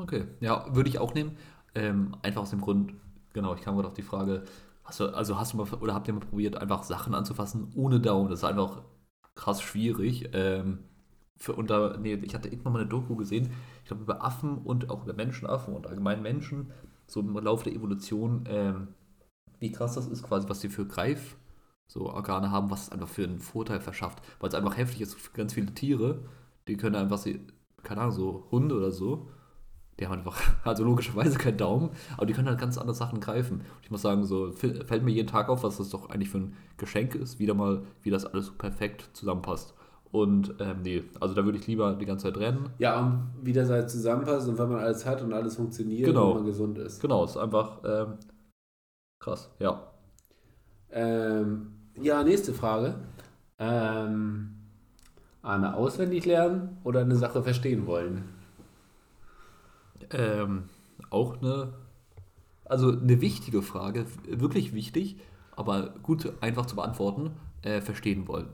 [SPEAKER 1] Okay, ja, würde ich auch nehmen. Ähm, einfach aus dem Grund, genau, ich kam gerade auf die Frage, hast du, also hast du mal oder habt ihr mal probiert, einfach Sachen anzufassen ohne Daumen? Das ist einfach krass schwierig. Ähm, für unter, nee, ich hatte irgendwann mal eine Doku gesehen, ich glaube über Affen und auch über Menschenaffen und allgemein Menschen, so im Laufe der Evolution, ähm, wie krass das ist, quasi, was die für Greif so Organe haben, was es einfach für einen Vorteil verschafft. Weil es einfach heftig ist ganz viele Tiere, die können einfach, keine Ahnung, so Hunde oder so, die haben einfach, also logischerweise keinen Daumen, aber die können halt ganz andere Sachen greifen. Und ich muss sagen, so fällt mir jeden Tag auf, was das doch eigentlich für ein Geschenk ist, wieder mal, wie das alles so perfekt zusammenpasst. Und ähm, nee, also da würde ich lieber die ganze Zeit rennen.
[SPEAKER 2] Ja, und wie das halt zusammenpasst und wenn man alles hat und alles funktioniert
[SPEAKER 1] Genau.
[SPEAKER 2] und man gesund ist.
[SPEAKER 1] Genau, ist einfach ähm, krass, ja.
[SPEAKER 2] Ähm, ja, nächste Frage. Ähm, eine auswendig lernen oder eine Sache verstehen wollen?
[SPEAKER 1] Ähm, auch eine, also eine wichtige Frage, wirklich wichtig, aber gut einfach zu beantworten, äh, verstehen wollen.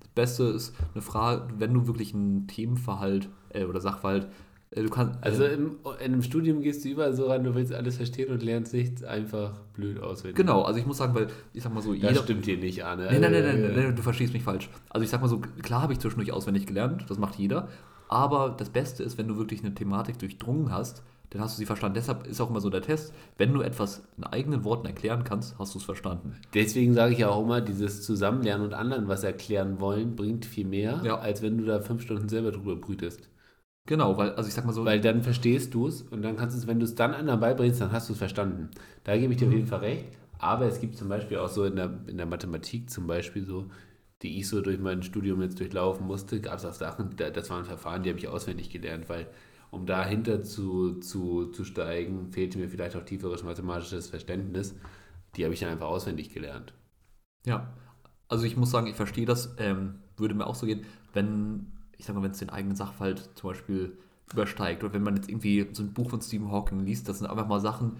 [SPEAKER 1] Das Beste ist eine Frage, wenn du wirklich einen Themenverhalt äh, oder Sachverhalt, äh, du kannst,
[SPEAKER 2] Also
[SPEAKER 1] äh,
[SPEAKER 2] im, in einem Studium gehst du überall so ran, du willst alles verstehen und lernst nichts einfach blöd auswendig.
[SPEAKER 1] genau, also ich muss sagen, weil ich sag mal so,
[SPEAKER 2] Das stimmt hier nicht, Arne.
[SPEAKER 1] Nein, nein, nein,
[SPEAKER 2] Also,
[SPEAKER 1] nein, nein, du verstehst mich falsch. Also ich sag mal so, klar habe ich zwischendurch auswendig gelernt, das macht jeder, aber das Beste ist, wenn du wirklich eine Thematik durchdrungen hast, dann hast du sie verstanden. Deshalb ist auch immer so der Test, wenn du etwas in eigenen Worten erklären kannst, hast du es verstanden.
[SPEAKER 2] Deswegen sage ich ja auch immer, dieses Zusammenlernen und anderen was erklären wollen, bringt viel mehr,
[SPEAKER 1] Ja.
[SPEAKER 2] als wenn du da fünf Stunden selber drüber brütest.
[SPEAKER 1] Genau, weil, also ich sag mal so,
[SPEAKER 2] Weil dann verstehst du es und dann kannst du es, wenn du es dann anderen beibringst, dann hast du es verstanden. Da gebe ich dir auf jeden Fall recht. Aber es gibt zum Beispiel auch so in der, in der Mathematik zum Beispiel so, die ich so durch mein Studium jetzt durchlaufen musste, gab es auch Sachen, da- das waren Verfahren, die habe ich auswendig gelernt, weil um dahinter zu, zu, zu steigen, fehlte mir vielleicht auch tieferes mathematisches Verständnis. Die habe ich dann einfach auswendig gelernt.
[SPEAKER 1] ja, also ich muss sagen, ich verstehe das, ähm, würde mir auch so gehen, wenn, ich sag mal, wenn es den eigenen Sachverhalt zum Beispiel übersteigt oder wenn man jetzt irgendwie so ein Buch von Stephen Hawking liest, das sind einfach mal Sachen,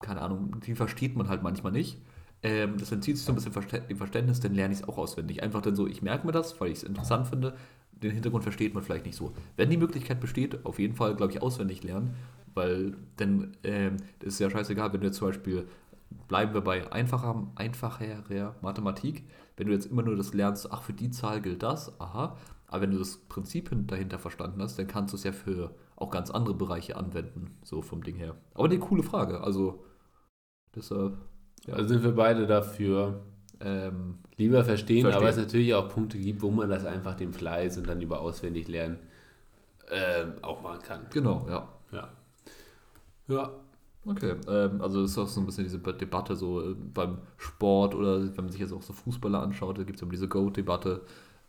[SPEAKER 1] keine Ahnung, die versteht man halt manchmal nicht. Ähm, das entzieht sich so ein bisschen Verstä- dem Verständnis, dann lerne ich es auch auswendig. Einfach dann so, ich merke mir das, weil ich es interessant finde. Den Hintergrund versteht man vielleicht nicht so. Wenn die Möglichkeit besteht, auf jeden Fall, glaube ich, auswendig lernen, weil dann ähm, ist ja scheißegal, wenn du jetzt zum Beispiel, bleiben wir bei einfacher, einfacherer Mathematik, wenn du jetzt immer nur das lernst, ach, für die Zahl gilt das, aha, aber wenn du das Prinzip hin- dahinter verstanden hast, dann kannst du es ja für auch ganz andere Bereiche anwenden, so vom Ding her. Aber eine coole Frage, also deshalb, Ja.
[SPEAKER 2] Also sind wir beide dafür,
[SPEAKER 1] ähm,
[SPEAKER 2] lieber verstehen,
[SPEAKER 1] Verstehen.
[SPEAKER 2] aber es natürlich auch Punkte gibt, wo man das einfach dem Fleiß und dann über auswendig lernen ähm, auch machen kann.
[SPEAKER 1] genau, ja.
[SPEAKER 2] Ja. Ja.
[SPEAKER 1] Okay, ähm, also ist auch so ein bisschen diese Debatte so äh, beim Sport oder wenn man sich jetzt auch so Fußballer anschaut, da gibt es immer diese Goat-Debatte.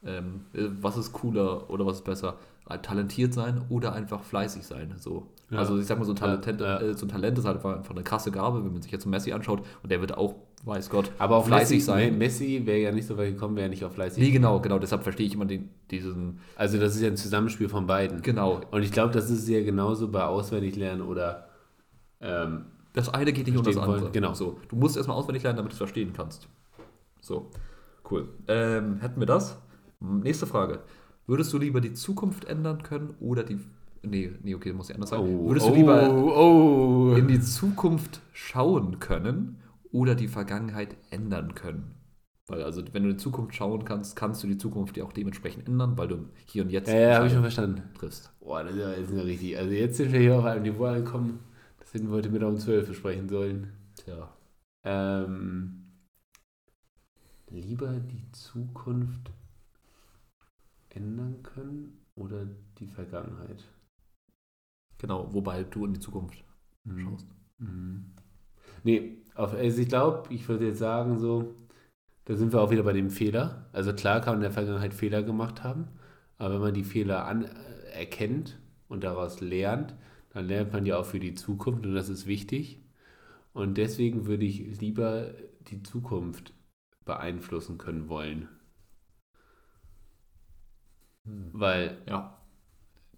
[SPEAKER 1] Ähm, äh, was ist cooler oder was ist besser? Äh, Talentiert sein oder einfach fleißig sein. So.
[SPEAKER 2] Ja.
[SPEAKER 1] Also ich sag mal, so ein, Talent,
[SPEAKER 2] Ja.
[SPEAKER 1] Äh, so ein Talent ist halt einfach eine krasse Gabe, wenn man sich jetzt so Messi anschaut und der wird auch, weiß Gott,
[SPEAKER 2] Aber auf
[SPEAKER 1] fleißig
[SPEAKER 2] Messi,
[SPEAKER 1] sein.
[SPEAKER 2] Messi wäre ja nicht so weit gekommen, wäre nicht auf fleißig.
[SPEAKER 1] Nee, genau, genau, deshalb verstehe ich immer den, diesen,
[SPEAKER 2] Also das ist ja ein Zusammenspiel von beiden.
[SPEAKER 1] genau,
[SPEAKER 2] Und ich glaube, das ist ja genauso bei Auswendiglernen oder ähm,
[SPEAKER 1] das eine geht nicht ohne das
[SPEAKER 2] Verstehen wollen,
[SPEAKER 1] andere.
[SPEAKER 2] genau.
[SPEAKER 1] So, du musst erstmal auswendig lernen, damit du es verstehen kannst. So, cool. Ähm, hätten wir das? Nächste Frage. Würdest du lieber die Zukunft ändern können oder die. Nee, nee, okay, muss ja anders sein.
[SPEAKER 2] oh,
[SPEAKER 1] Würdest
[SPEAKER 2] oh,
[SPEAKER 1] du lieber
[SPEAKER 2] oh.
[SPEAKER 1] in die Zukunft schauen können oder die Vergangenheit ändern können? Weil, also, wenn du in die Zukunft schauen kannst, kannst du die Zukunft ja auch dementsprechend ändern, weil du hier und jetzt
[SPEAKER 2] Ja, ja, habe ich schon verstanden.
[SPEAKER 1] triffst.
[SPEAKER 2] Boah, das ist ja jetzt richtig. Also jetzt sind wir hier auf einem Niveau angekommen, das hätten wir heute Mittag um 12 besprechen sollen.
[SPEAKER 1] Tja.
[SPEAKER 2] Ähm, lieber die Zukunft ändern können oder die Vergangenheit?
[SPEAKER 1] Genau, wobei du in die Zukunft
[SPEAKER 2] Mhm.
[SPEAKER 1] schaust.
[SPEAKER 2] Mhm. Nee, auf, also ich glaube, ich würde jetzt sagen, so, da sind wir auch wieder bei dem Fehler. Also klar kann man in der Vergangenheit Fehler gemacht haben, aber wenn man die Fehler äh, erkennt und daraus lernt, dann lernt man ja auch für die Zukunft und das ist wichtig. Und deswegen würde ich lieber die Zukunft beeinflussen können wollen, weil
[SPEAKER 1] Ja.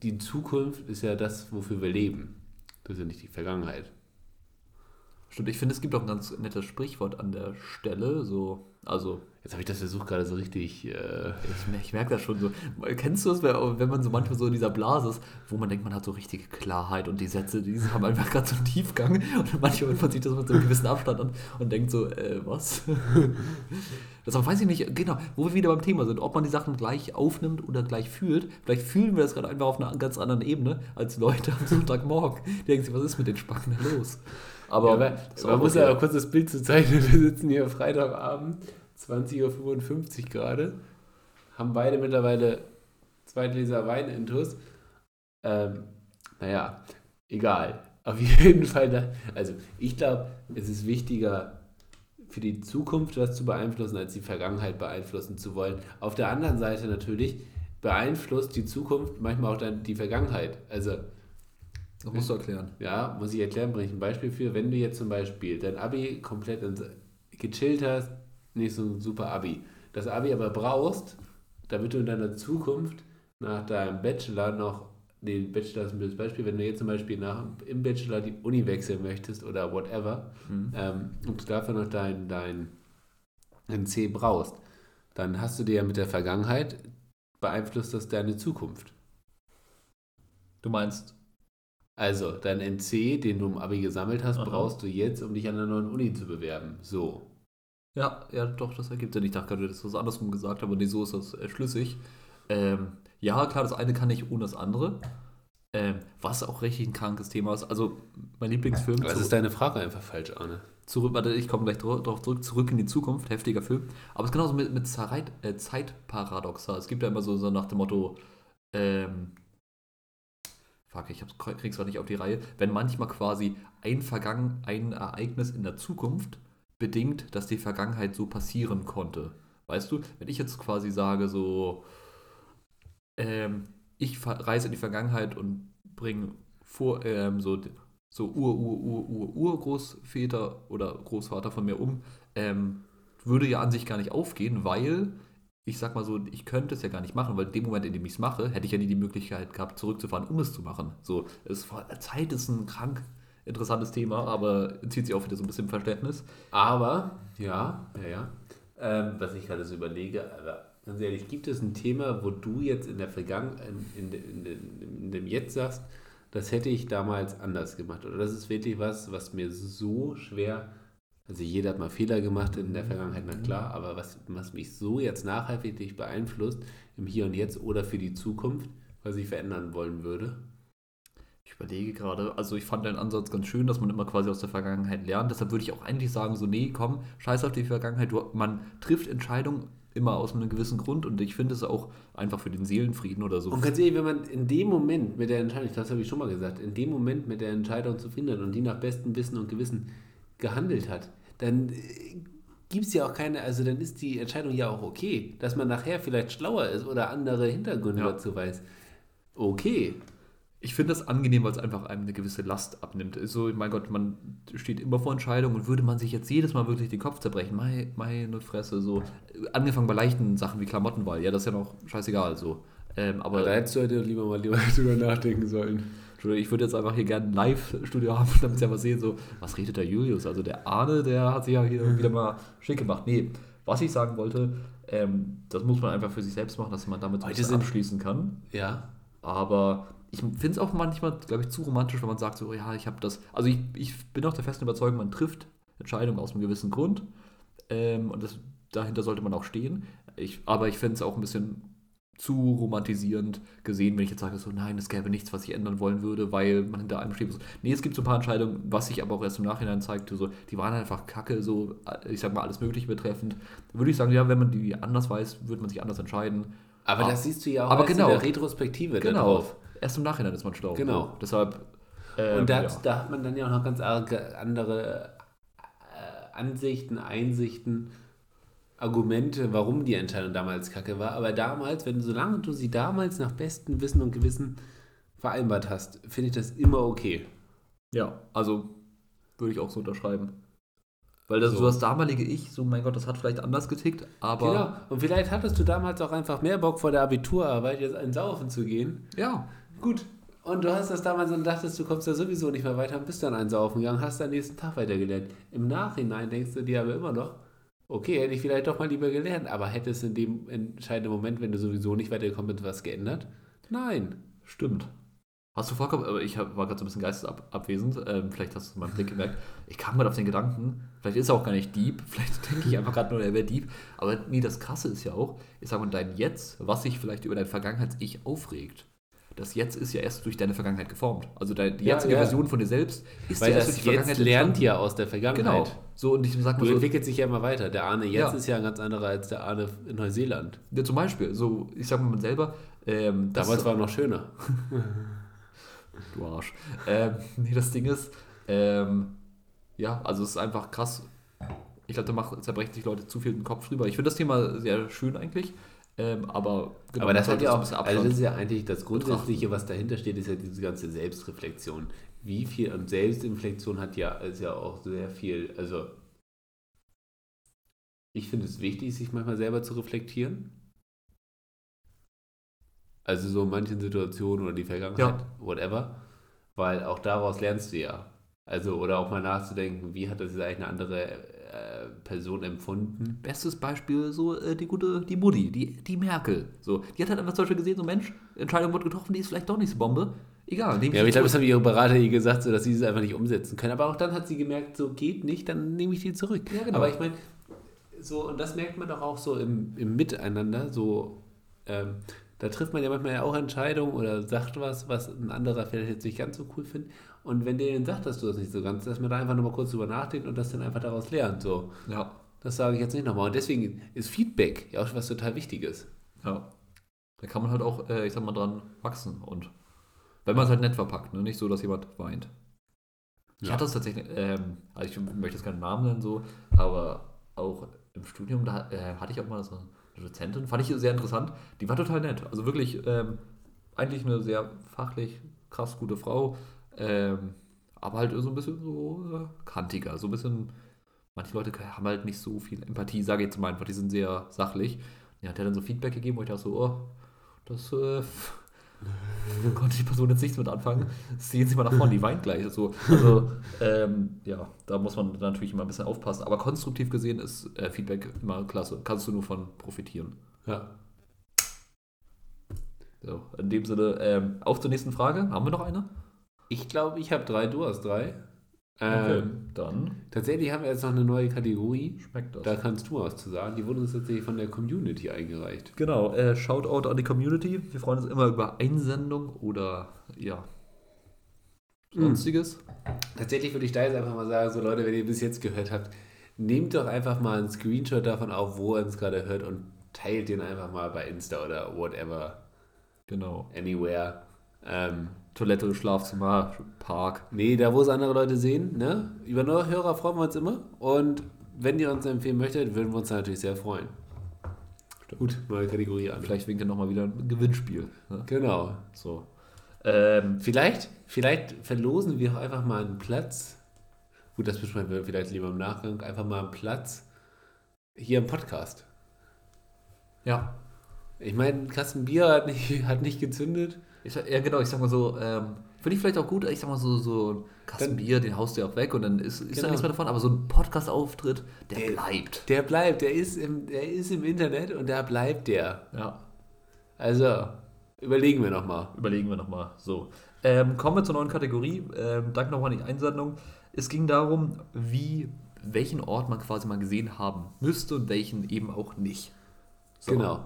[SPEAKER 2] Die Zukunft ist ja das, wofür wir leben. Das ist ja nicht die Vergangenheit.
[SPEAKER 1] Stimmt, ich finde, es gibt auch ein ganz nettes Sprichwort an der Stelle, so, also,
[SPEAKER 2] Jetzt habe ich das versucht gerade so richtig. Äh,
[SPEAKER 1] ich, ich merke das schon so. Kennst du es, wenn wenn man so manchmal so in dieser Blase ist, wo man denkt, man hat so richtige Klarheit und die Sätze, die haben einfach gerade so einen Tiefgang und manchmal hört man sich das mit so einem gewissen Abstand an und denkt so, äh, was? Deshalb weiß ich nicht, genau, wo wir wieder beim Thema sind, ob man die Sachen gleich aufnimmt oder gleich fühlt. Vielleicht fühlen wir das gerade einfach auf einer ganz anderen Ebene als Leute am Sonntagmorgen. Die denken sich, was ist mit den Spacken da los? Aber,
[SPEAKER 2] ja, man muss
[SPEAKER 1] okay.
[SPEAKER 2] ja auch kurz das Bild zu zeichnen. Wir sitzen hier Freitagabend, 20.55 Uhr gerade, haben beide mittlerweile zwei Gläser Wein intus. Ähm, naja, egal. Auf jeden Fall, da, also ich glaube, es ist wichtiger für die Zukunft was zu beeinflussen, als die Vergangenheit beeinflussen zu wollen. Auf der anderen Seite natürlich beeinflusst die Zukunft manchmal auch dann die Vergangenheit. Also
[SPEAKER 1] Das musst du erklären.
[SPEAKER 2] ja, muss ich erklären, bringe ich ein Beispiel für. Wenn du jetzt zum Beispiel dein Abi komplett ins- gechillt hast, nicht so ein super Abi, das Abi aber brauchst, damit du in deiner Zukunft nach deinem Bachelor noch, nee, Bachelor ist ein blödes Beispiel, wenn du jetzt zum Beispiel nach, im Bachelor die Uni wechseln möchtest oder whatever,
[SPEAKER 1] Mhm.
[SPEAKER 2] ähm, und du dafür noch dein, dein, dein C brauchst, dann hast du dir ja mit der Vergangenheit beeinflusst das deine Zukunft.
[SPEAKER 1] Du meinst,
[SPEAKER 2] Also, dein NC, den du im Abi gesammelt hast,
[SPEAKER 1] Aha.
[SPEAKER 2] brauchst du jetzt, um dich an der neuen Uni zu bewerben. So.
[SPEAKER 1] Ja, ja, doch, das ergibt Sinn. Ich dachte gerade, das andersrum gesagt aber nee, so ist das äh, schlüssig. Ähm, ja, klar, das eine kann nicht ohne das andere. Ähm, was auch richtig ein krankes Thema ist. Also, mein Lieblingsfilm.
[SPEAKER 2] Das
[SPEAKER 1] zurück-
[SPEAKER 2] ist deine Frage einfach falsch, Arne.
[SPEAKER 1] zurück, warte, ich komme gleich darauf zurück, zurück in die Zukunft, heftiger Film. Aber es ist genauso mit, mit Zeit, äh, Zeitparadoxa. Es gibt ja immer so, so nach dem Motto, ähm, fuck, ich krieg's gerade nicht auf die Reihe, wenn manchmal quasi ein Vergangen, ein Ereignis in der Zukunft bedingt, dass die Vergangenheit so passieren konnte. Weißt du, wenn ich jetzt quasi sage, so, ähm, ich reise in die Vergangenheit und bringe vor, ähm, so, so Ur, Ur, Ur, Ur, Urgroßväter oder Großvater von mir um, ähm, würde ja an sich gar nicht aufgehen, weil ich sag mal so, ich könnte es ja gar nicht machen, weil in dem Moment, in dem ich es mache, hätte ich ja nie die Möglichkeit gehabt, zurückzufahren, um es zu machen. So, es Zeit ist ein krank interessantes Thema, aber zieht sich auch wieder so ein bisschen Verständnis.
[SPEAKER 2] Aber, ja, ja, ja. Ähm, was ich gerade so überlege, aber ganz ehrlich, gibt es ein Thema, wo du jetzt in der Vergangenheit, in, in, in, in dem Jetzt sagst, das hätte ich damals anders gemacht? Oder das ist wirklich was, was mir so schwer, also jeder hat mal Fehler gemacht in der Vergangenheit, na klar, aber was, was mich so jetzt nachhaltig beeinflusst, im Hier und Jetzt oder für die Zukunft, was ich verändern wollen würde?
[SPEAKER 1] Ich überlege gerade, also ich fand deinen Ansatz ganz schön, dass man immer quasi aus der Vergangenheit lernt. Deshalb würde ich auch eigentlich sagen, so, nee, komm, scheiß auf die Vergangenheit. Du, man trifft Entscheidungen immer aus einem gewissen Grund und ich finde es auch einfach für den Seelenfrieden oder so.
[SPEAKER 2] Und ganz ehrlich, wenn man in dem Moment mit der Entscheidung, das habe ich schon mal gesagt, in dem Moment mit der Entscheidung zufrieden ist und die nach bestem Wissen und Gewissen gehandelt hat, dann äh, gibt es ja auch keine, also dann ist die Entscheidung ja auch okay, dass man nachher vielleicht schlauer ist oder andere Hintergründe
[SPEAKER 1] Ja.
[SPEAKER 2] dazu weiß. Okay.
[SPEAKER 1] Ich finde das angenehm, weil es einfach einem eine gewisse Last abnimmt. So, mein Gott, man steht immer vor Entscheidungen und würde man sich jetzt jedes Mal wirklich den Kopf zerbrechen, meine, meine Fresse, so. Angefangen bei leichten Sachen wie Klamottenwahl, ja, das ist ja noch scheißegal, so. Ähm, aber
[SPEAKER 2] Aber da hättest du heute lieber mal lieber drüber nachdenken sollen.
[SPEAKER 1] Ich würde jetzt einfach hier gerne ein Live-Studio haben, damit sie einfach sehen, so, was redet der Julius? Also der Arne, der hat sich ja hier wieder mal schick gemacht. Nee, was ich sagen wollte, ähm, das muss man einfach für sich selbst machen, dass man damit so ein bisschen abschließen kann.
[SPEAKER 2] Ja.
[SPEAKER 1] Aber ich finde es auch manchmal, glaube ich, zu romantisch, wenn man sagt, so, ja, ich habe das. Also ich, ich bin auch der festen Überzeugung, man trifft Entscheidungen aus einem gewissen Grund. Ähm, und das, dahinter sollte man auch stehen. Ich, aber ich fände es auch ein bisschen zu romantisierend gesehen, wenn ich jetzt sage, so, nein, es gäbe nichts, was ich ändern wollen würde, weil man hinter einem steht. Nee, es gibt so ein paar Entscheidungen, was sich aber auch erst im Nachhinein zeigte, so, die waren einfach kacke, so, ich sag mal, alles Mögliche betreffend. Würde ich sagen, ja, wenn man die anders weiß, würde man sich anders entscheiden.
[SPEAKER 2] Aber
[SPEAKER 1] Ah.
[SPEAKER 2] das siehst du ja auch
[SPEAKER 1] Aber genau.
[SPEAKER 2] in der Retrospektive
[SPEAKER 1] Genau.
[SPEAKER 2] darauf.
[SPEAKER 1] Erst im Nachhinein ist man schlau.
[SPEAKER 2] Genau.
[SPEAKER 1] So. Deshalb. ähm,
[SPEAKER 2] Und da,
[SPEAKER 1] ja.
[SPEAKER 2] da hat man dann ja auch noch ganz andere äh, Ansichten, Einsichten, Argumente, warum die Entscheidung damals kacke war. Aber damals, wenn solange du sie damals nach bestem Wissen und Gewissen vereinbart hast, finde ich das immer okay.
[SPEAKER 1] Ja, also würde ich auch so unterschreiben. Weil das,
[SPEAKER 2] So.
[SPEAKER 1] so das damalige Ich, so mein Gott, das hat vielleicht anders getickt, aber
[SPEAKER 2] genau. Und vielleicht hattest du damals auch einfach mehr Bock vor der Abiturarbeit, jetzt einen Saufen zu gehen.
[SPEAKER 1] ja,
[SPEAKER 2] Gut. Und du hast das damals und dachtest, du kommst da sowieso nicht mehr weiter und bist dann einen Saufen gegangen, hast am nächsten Tag weitergelernt. Im Nachhinein denkst du dir aber immer noch, okay, hätte ich vielleicht doch mal lieber gelernt, aber hätte es in dem entscheidenden Moment, wenn du sowieso nicht weitergekommen bist, was geändert? Nein.
[SPEAKER 1] stimmt. Hast du vollkommen, aber ich war gerade so ein bisschen geistesabwesend, ähm, vielleicht hast du meinem Blick gemerkt. Ich kam gerade auf den Gedanken, vielleicht ist er auch gar nicht Dieb, vielleicht denke ich einfach gerade nur, er wäre Dieb. Aber nee, das Krasse ist ja auch, ich sag mal, dein Jetzt, was sich vielleicht über dein Vergangenheits-Ich aufregt. Das Jetzt ist ja erst durch deine Vergangenheit geformt. Also die
[SPEAKER 2] Ja,
[SPEAKER 1] jetzige
[SPEAKER 2] ja.
[SPEAKER 1] Version von dir selbst ist
[SPEAKER 2] Weil
[SPEAKER 1] ja erst durch die
[SPEAKER 2] jetzt
[SPEAKER 1] Vergangenheit
[SPEAKER 2] lernt
[SPEAKER 1] entstanden.
[SPEAKER 2] ja aus der Vergangenheit.
[SPEAKER 1] Genau. So, und ich sag mal
[SPEAKER 2] Du
[SPEAKER 1] so,
[SPEAKER 2] entwickelst dich ja immer weiter. Der Arne jetzt
[SPEAKER 1] Ja.
[SPEAKER 2] ist ja ein ganz anderer als der Arne in Neuseeland.
[SPEAKER 1] Ja, zum Beispiel, so, ich sag mal, selber, ähm,
[SPEAKER 2] Damals war er noch schöner.
[SPEAKER 1] du Arsch. Ähm, nee, das Ding ist, ähm, ja, also es ist einfach krass. Ich glaube, da zerbrechen sich Leute zu viel den Kopf drüber. Ich finde das Thema sehr schön eigentlich, ähm, aber genau,
[SPEAKER 2] Aber das hat ja auch, also das ist ja eigentlich das Grundsätzliche, was dahinter steht, ist ja diese ganze Selbstreflexion. Wie viel, und Selbstreflexion hat ja, ist ja auch sehr viel, also ich finde es wichtig, sich manchmal selber zu reflektieren. Also so in manchen Situationen oder die Vergangenheit, whatever. Weil auch daraus lernst du ja. Also, oder auch mal nachzudenken, wie hat das jetzt eigentlich eine andere Person empfunden?
[SPEAKER 1] Bestes Beispiel, so äh, die gute, die Mutti, die, die Merkel. So, die hat halt einfach zum Beispiel gesehen, so Mensch, Entscheidung wurde getroffen, die ist vielleicht doch nicht so Bombe. Egal,
[SPEAKER 2] Ja, aber ich glaube, das haben ihre Berater ihr gesagt, so, dass sie es einfach nicht umsetzen können. Aber auch dann hat sie gemerkt, so geht nicht, dann nehme ich die zurück.
[SPEAKER 1] Ja, genau.
[SPEAKER 2] Aber ich meine, so, und das merkt man doch auch so im, im Miteinander, so, ähm, da trifft man ja manchmal ja auch Entscheidungen oder sagt was, was ein anderer vielleicht jetzt nicht ganz so cool findet. Und wenn der dann sagt, dass du das nicht so ganz, dass man da einfach nochmal kurz drüber nachdenkt und das dann einfach daraus lernt. So,
[SPEAKER 1] Ja,
[SPEAKER 2] das sage ich jetzt nicht nochmal. Und deswegen ist Feedback ja auch was total Wichtiges.
[SPEAKER 1] ja. Da kann man halt auch, äh, ich sag mal, dran wachsen und wenn man es halt nett verpackt, ne? nicht so, dass jemand weint. Ich
[SPEAKER 2] Ja.
[SPEAKER 1] hatte es tatsächlich, ähm, also ich möchte jetzt keinen Namen nennen, so, aber auch im Studium, da äh, hatte ich auch mal so eine Dozentin, fand ich sehr interessant. Die war total nett. Also wirklich, ähm, eigentlich eine sehr fachlich krass gute Frau, ähm, aber halt so ein bisschen so äh, kantiger, so ein bisschen. Manche Leute haben halt nicht so viel Empathie, sage ich jetzt mal einfach, die sind sehr sachlich. Ja, hat er dann so Feedback gegeben, wo ich dachte so, oh, das äh, konnte die Person jetzt nichts mit anfangen. Sehen Sie mal nach vorne, die weint gleich. So. Also, ähm, ja, da muss man natürlich immer ein bisschen aufpassen. Aber konstruktiv gesehen ist äh, Feedback immer klasse. Kannst du nur von profitieren.
[SPEAKER 2] Ja.
[SPEAKER 1] So, in dem Sinne, ähm, auf zur nächsten Frage. Haben wir noch eine?
[SPEAKER 2] Ich glaube, ich habe drei, du hast drei. Ähm,
[SPEAKER 1] Dann
[SPEAKER 2] Tatsächlich haben wir jetzt noch eine neue Kategorie.
[SPEAKER 1] schmeckt das.
[SPEAKER 2] Da kannst du was zu sagen. Die wurde uns tatsächlich von der Community eingereicht.
[SPEAKER 1] Genau, äh, Shoutout an die Community. Wir freuen uns immer über Einsendung oder ja, sonstiges.
[SPEAKER 2] Tatsächlich würde ich da jetzt einfach mal sagen, so Leute, wenn ihr bis jetzt gehört habt, nehmt doch einfach mal einen Screenshot davon auf, wo ihr uns gerade hört und teilt den einfach mal bei Insta oder whatever,
[SPEAKER 1] Genau.
[SPEAKER 2] anywhere. Ähm,
[SPEAKER 1] Toilette, Schlafzimmer, Park.
[SPEAKER 2] nee, da wo es andere Leute sehen, ne? Über neue Hörer freuen wir uns immer und wenn ihr uns empfehlen möchtet, würden wir uns natürlich sehr freuen. Gut, neue Kategorie an.
[SPEAKER 1] Vielleicht winkt ja nochmal wieder ein Gewinnspiel. Ne?
[SPEAKER 2] Genau.
[SPEAKER 1] So. Ähm,
[SPEAKER 2] Vielleicht, vielleicht verlosen wir auch einfach mal einen Platz. Gut, das besprechen wir vielleicht lieber im Nachgang. Einfach mal einen Platz hier im Podcast.
[SPEAKER 1] ja.
[SPEAKER 2] Ich meine, ein Kasten Bier hat nicht, hat nicht gezündet.
[SPEAKER 1] Ich, ja, genau, ich sag mal so, ähm, finde ich vielleicht auch gut, ich sag mal so, so ein Kasten
[SPEAKER 2] Dann-
[SPEAKER 1] Bier, den haust du ja auch weg und dann ist, ist da
[SPEAKER 2] Genau.
[SPEAKER 1] nichts mehr davon, aber so ein Podcast-Auftritt, der,
[SPEAKER 2] Der-
[SPEAKER 1] bleibt.
[SPEAKER 2] Der bleibt, der ist im, der ist im Internet und da bleibt der.
[SPEAKER 1] Ja,
[SPEAKER 2] Also, überlegen wir nochmal.
[SPEAKER 1] überlegen wir nochmal. So. Ähm, kommen wir zur neuen Kategorie. Ähm, danke nochmal an die Einsendung. Es ging darum, wie, welchen Ort man quasi mal gesehen haben müsste und welchen eben auch nicht. So.
[SPEAKER 2] Genau.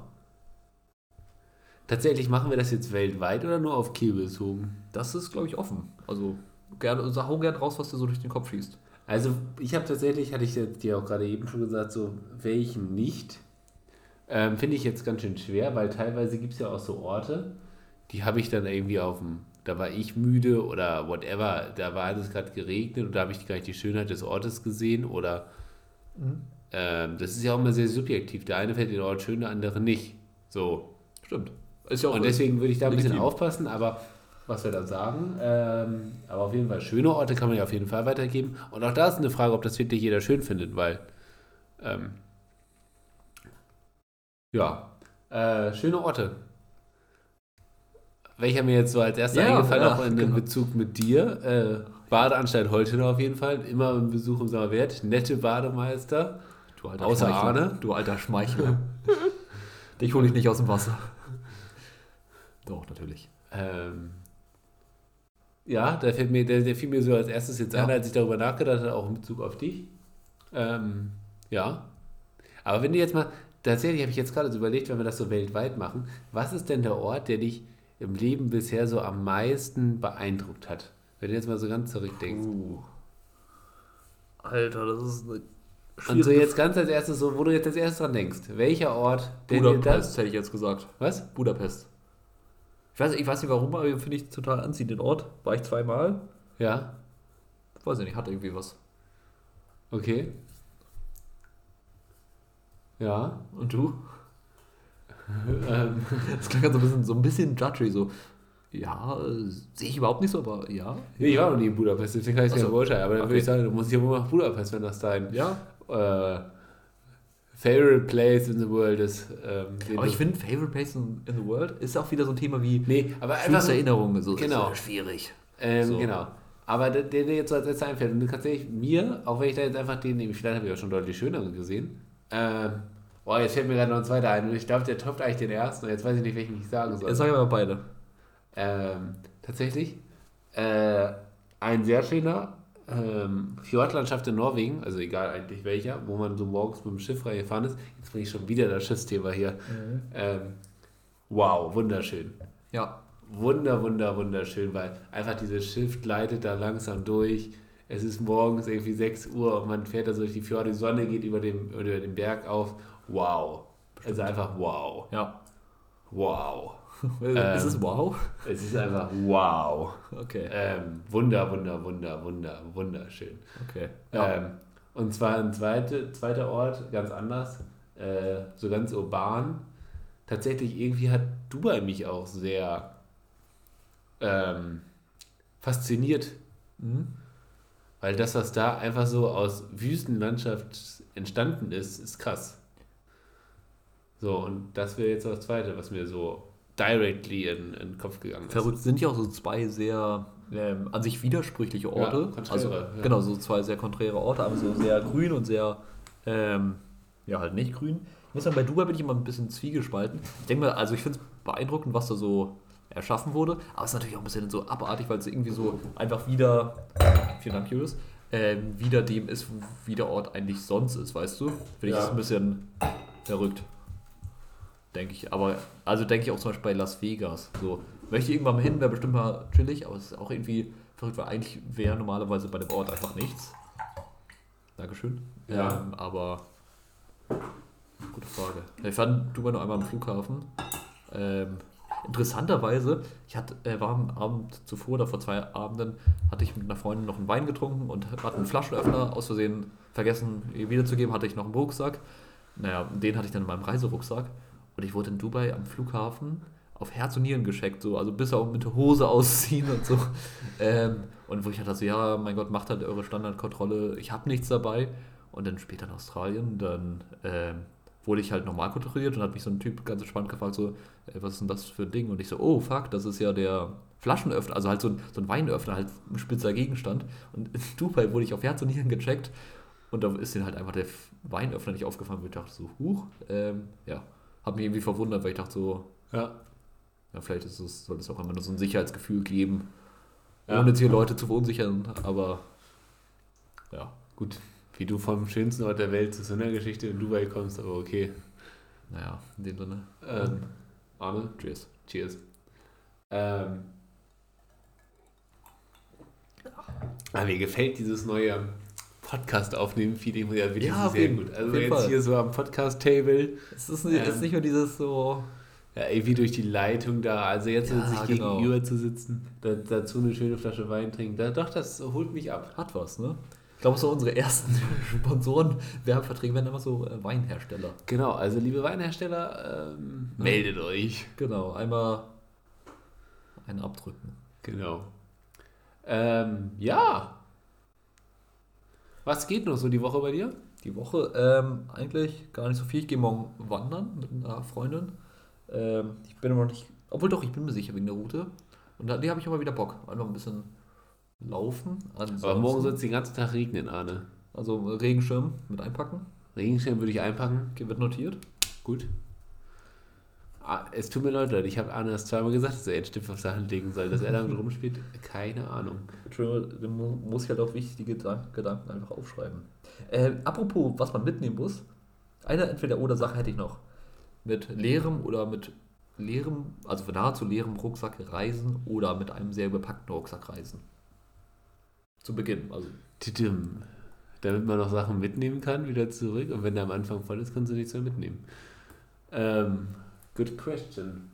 [SPEAKER 2] Tatsächlich machen wir das jetzt weltweit oder nur auf Kiel bezogen?
[SPEAKER 1] Das ist, glaube ich, offen. Also, gerne, sag hau gerne raus, was dir so durch den Kopf schießt.
[SPEAKER 2] Also ich habe tatsächlich, hatte ich jetzt dir auch gerade eben schon gesagt, so welchen nicht. Ähm, Finde ich jetzt ganz schön schwer, weil teilweise gibt es ja auch so Orte, die habe ich dann irgendwie auf dem, da war ich müde oder whatever, da war es gerade geregnet und da habe ich gar nicht die Schönheit des Ortes gesehen oder ähm, das ist ja auch immer sehr subjektiv. Der eine findet den Ort schön, der andere nicht. So.
[SPEAKER 1] Stimmt. Ist ja auch
[SPEAKER 2] Und deswegen würde ich da ein bisschen
[SPEAKER 1] legitim.
[SPEAKER 2] aufpassen, aber was wir dann sagen, ähm, aber auf jeden Fall schöne Orte kann man ja auf jeden Fall weitergeben. Und auch da ist eine Frage, ob das wirklich jeder schön findet, weil ähm, ja, äh, schöne Orte. Welcher mir jetzt so als erster
[SPEAKER 1] Ja,
[SPEAKER 2] eingefallen,
[SPEAKER 1] ja,
[SPEAKER 2] auch in
[SPEAKER 1] genau.
[SPEAKER 2] Bezug mit dir. Äh, Badeanstalt Holtenau auf jeden Fall, immer ein Besuch im Sommer wert. Nette Bademeister.
[SPEAKER 1] Du alter
[SPEAKER 2] Außer. Arne.
[SPEAKER 1] Du alter Schmeichler. Dich hole ich nicht aus dem Wasser. Doch, natürlich.
[SPEAKER 2] Ähm, ja, der, fällt mir, der, der fiel mir so als erstes jetzt
[SPEAKER 1] Ja.
[SPEAKER 2] ein, als ich darüber nachgedacht habe, auch in Bezug auf dich. Ähm, ja. Aber wenn du jetzt mal, tatsächlich habe ich jetzt gerade so überlegt, wenn wir das so weltweit machen, was ist denn der Ort, der dich im Leben bisher so am meisten beeindruckt hat? Wenn du jetzt mal so ganz zurückdenkst.
[SPEAKER 1] Uh. Alter, das ist eine
[SPEAKER 2] Und so jetzt ganz als erstes, so, wo du jetzt als erstes dran denkst. Welcher Ort,
[SPEAKER 1] Budapest, hätte ich jetzt gesagt.
[SPEAKER 2] Was?
[SPEAKER 1] Budapest. Ich weiß, ich weiß nicht warum, aber finde ich total anziehend den Ort. War ich zweimal.
[SPEAKER 2] Ja,
[SPEAKER 1] Weiß ich nicht, hat irgendwie was.
[SPEAKER 2] okay. Ja.
[SPEAKER 1] Und du?
[SPEAKER 2] Ähm,
[SPEAKER 1] Das klang gerade so ein bisschen, so ein bisschen judgy, so. Ja, äh, sehe ich überhaupt nicht so, aber ja.
[SPEAKER 2] Nee, ich war noch nie in Budapest, deswegen kann ich es nicht beurteilen. Aber dann würde
[SPEAKER 1] Okay.
[SPEAKER 2] ich sagen, du musst hier wohl nach Budapest, wenn das dein
[SPEAKER 1] Ja.
[SPEAKER 2] äh, favorite place in the world ist. Ähm,
[SPEAKER 1] Aber ich finde, Favorite Place in, in the World ist auch wieder so ein Thema wie
[SPEAKER 2] Nee, aber einfach.
[SPEAKER 1] Erinnerungen. So,
[SPEAKER 2] Genau.
[SPEAKER 1] Ist schwierig.
[SPEAKER 2] Ähm,
[SPEAKER 1] So.
[SPEAKER 2] Genau. Aber der, der jetzt so als letzter einfällt, und tatsächlich mir, auch wenn ich da jetzt einfach den nehme, vielleicht habe ich auch schon deutlich schönere gesehen. Ähm, boah, jetzt fällt mir gerade noch ein zweiter ein und ich glaube, der toppt eigentlich den ersten und jetzt weiß ich nicht, welchen ich sagen soll.
[SPEAKER 1] Jetzt sagen wir mal beide.
[SPEAKER 2] Ähm, tatsächlich äh, ein sehr schöner ähm, Fjordlandschaft in Norwegen, also egal eigentlich welcher, wo man so morgens mit dem Schiff reingefahren ist. Jetzt bringe ich schon wieder das Schiffsthema hier. Ähm, wow, wunderschön.
[SPEAKER 1] Ja.
[SPEAKER 2] Wunder, wunder, wunderschön, weil einfach dieses Schiff gleitet da langsam durch. Es ist morgens irgendwie 6 Uhr und man fährt da so durch die Fjorde, die Sonne geht über dem, über den Berg auf. Wow. Also einfach wow.
[SPEAKER 1] Ja.
[SPEAKER 2] Wow.
[SPEAKER 1] Ist es wow?
[SPEAKER 2] Es ist einfach wow.
[SPEAKER 1] Okay.
[SPEAKER 2] Ähm, wunder, wunder, wunder, wunder, wunderschön.
[SPEAKER 1] Okay. Ja.
[SPEAKER 2] Ähm, und zwar ein zweite, zweiter Ort, ganz anders, äh, so ganz urban. Tatsächlich, irgendwie hat Dubai mich auch sehr ähm, fasziniert,
[SPEAKER 1] Mhm.
[SPEAKER 2] weil das, was da einfach so aus Wüstenlandschaft entstanden ist, ist krass. So, und das wäre jetzt das zweite, was mir so directly in, in den Kopf gegangen ist.
[SPEAKER 1] Verrückt sind ja auch so zwei sehr ähm, an sich widersprüchliche Orte.
[SPEAKER 2] Ja, konträre,
[SPEAKER 1] also,
[SPEAKER 2] ja.
[SPEAKER 1] Genau, so zwei sehr konträre Orte, aber so sehr grün und sehr, ähm, ja, halt nicht grün. Ich muss sagen, bei Dubai bin ich immer ein bisschen zwiegespalten. Ich denke mal, also ich finde es beeindruckend, was da so erschaffen wurde, aber es ist natürlich auch ein bisschen so abartig, weil es irgendwie so einfach wieder, vielen Dank, Julius, ähm, wieder dem ist, wie der Ort eigentlich sonst ist, weißt du? Finde ich
[SPEAKER 2] Ja.
[SPEAKER 1] das ein bisschen verrückt. Denke ich. Aber, also denke ich auch zum Beispiel bei Las Vegas. So, möchte ich irgendwann mal hin, wäre bestimmt mal chillig, aber es ist auch irgendwie verrückt, weil eigentlich wäre normalerweise bei dem Ort einfach nichts. Dankeschön.
[SPEAKER 2] Ja.
[SPEAKER 1] Ähm, aber, gute Frage. Ich fand Dubai noch einmal am Flughafen. Ähm, Interessanterweise, ich hatte, äh, war am Abend zuvor oder vor zwei Abenden, hatte ich mit einer Freundin noch einen Wein getrunken und hatte einen Flaschenöffner aus Versehen vergessen wiederzugeben, hatte ich noch einen Rucksack. Naja, den hatte ich dann in meinem Reiserucksack. Und ich wurde in Dubai am Flughafen auf Herz und Nieren gescheckt, so, also bis auch mit Hose ausziehen und so. Ähm, und wo ich dachte, ja, mein Gott, macht halt eure Standardkontrolle, ich habe nichts dabei. Und dann später in Australien, dann ähm, wurde ich halt normal kontrolliert und hat mich so ein Typ ganz entspannt gefragt, so, ey, was ist denn das für ein Ding? Und ich so, oh fuck, das ist ja der Flaschenöffner, also halt so ein, so ein Weinöffner, halt ein spitzer Gegenstand. Und in Dubai wurde ich auf Herz und Nieren gecheckt und da ist denen halt einfach der Weinöffner nicht aufgefallen, wo ich dachte so, huch, ähm, ja, hat mich irgendwie verwundert, weil ich dachte so, ja, ja vielleicht ist es, soll es auch immer nur so ein Sicherheitsgefühl geben, ja. ohne jetzt hier Leute zu verunsichern, aber ja.
[SPEAKER 2] Gut, wie du vom schönsten Ort der Welt zu so einer Geschichte in Dubai kommst, aber okay.
[SPEAKER 1] Naja, in dem Sinne.
[SPEAKER 2] Ähm, Arne? Cheers. Cheers. Ähm, ah, mir gefällt dieses neue Podcast aufnehmen, Feeling ja wirklich ja, sehr gut. Also jetzt Fall. hier so am Podcast-Table.
[SPEAKER 1] Es ist, nicht, ähm, ist nicht nur dieses so.
[SPEAKER 2] Ja, irgendwie durch die Leitung da. Also jetzt ja, sich genau. gegenüber zu sitzen, da, dazu eine schöne Flasche Wein trinken. Da, doch, das holt mich ab.
[SPEAKER 1] Hat was, ne? Ich glaube, so unsere ersten Sponsoren, Werbeverträge werden immer so äh, Weinhersteller.
[SPEAKER 2] Genau, also liebe Weinhersteller, ähm, ja. meldet euch.
[SPEAKER 1] Genau, einmal einen abdrücken.
[SPEAKER 2] Genau. Ähm, ja, was geht noch so die Woche bei dir?
[SPEAKER 1] Die Woche ähm, eigentlich gar nicht so viel. Ich gehe morgen wandern mit einer Freundin. Ähm, ich bin aber noch nicht, obwohl doch, ich bin mir sicher wegen der Route. Und da, die habe ich aber wieder Bock. Einfach ein bisschen laufen.
[SPEAKER 2] Ansonsten, aber morgen soll es den ganzen Tag regnen, Arne.
[SPEAKER 1] Also Regenschirm mit einpacken.
[SPEAKER 2] Regenschirm würde ich einpacken.
[SPEAKER 1] Okay, wird notiert.
[SPEAKER 2] Gut. Ah, es tut mir leid, Leute, ich habe Arne das zweimal gesagt, dass er einen Stift auf Hand legen soll. Dass er damit rumspielt, keine Ahnung.
[SPEAKER 1] Entschuldigung, muss ich halt auch wichtige Gedanken einfach aufschreiben. Äh, apropos, was man mitnehmen muss. Eine Entweder-Oder-Sache hätte ich noch. Mit leerem oder mit leerem, also nahezu leerem Rucksack reisen oder mit einem sehr bepackten Rucksack reisen. Zu Beginn. Also.
[SPEAKER 2] Damit man noch Sachen mitnehmen kann, wieder zurück. Und wenn der am Anfang voll ist, kannst du nichts mehr mitnehmen. Ähm, Good question.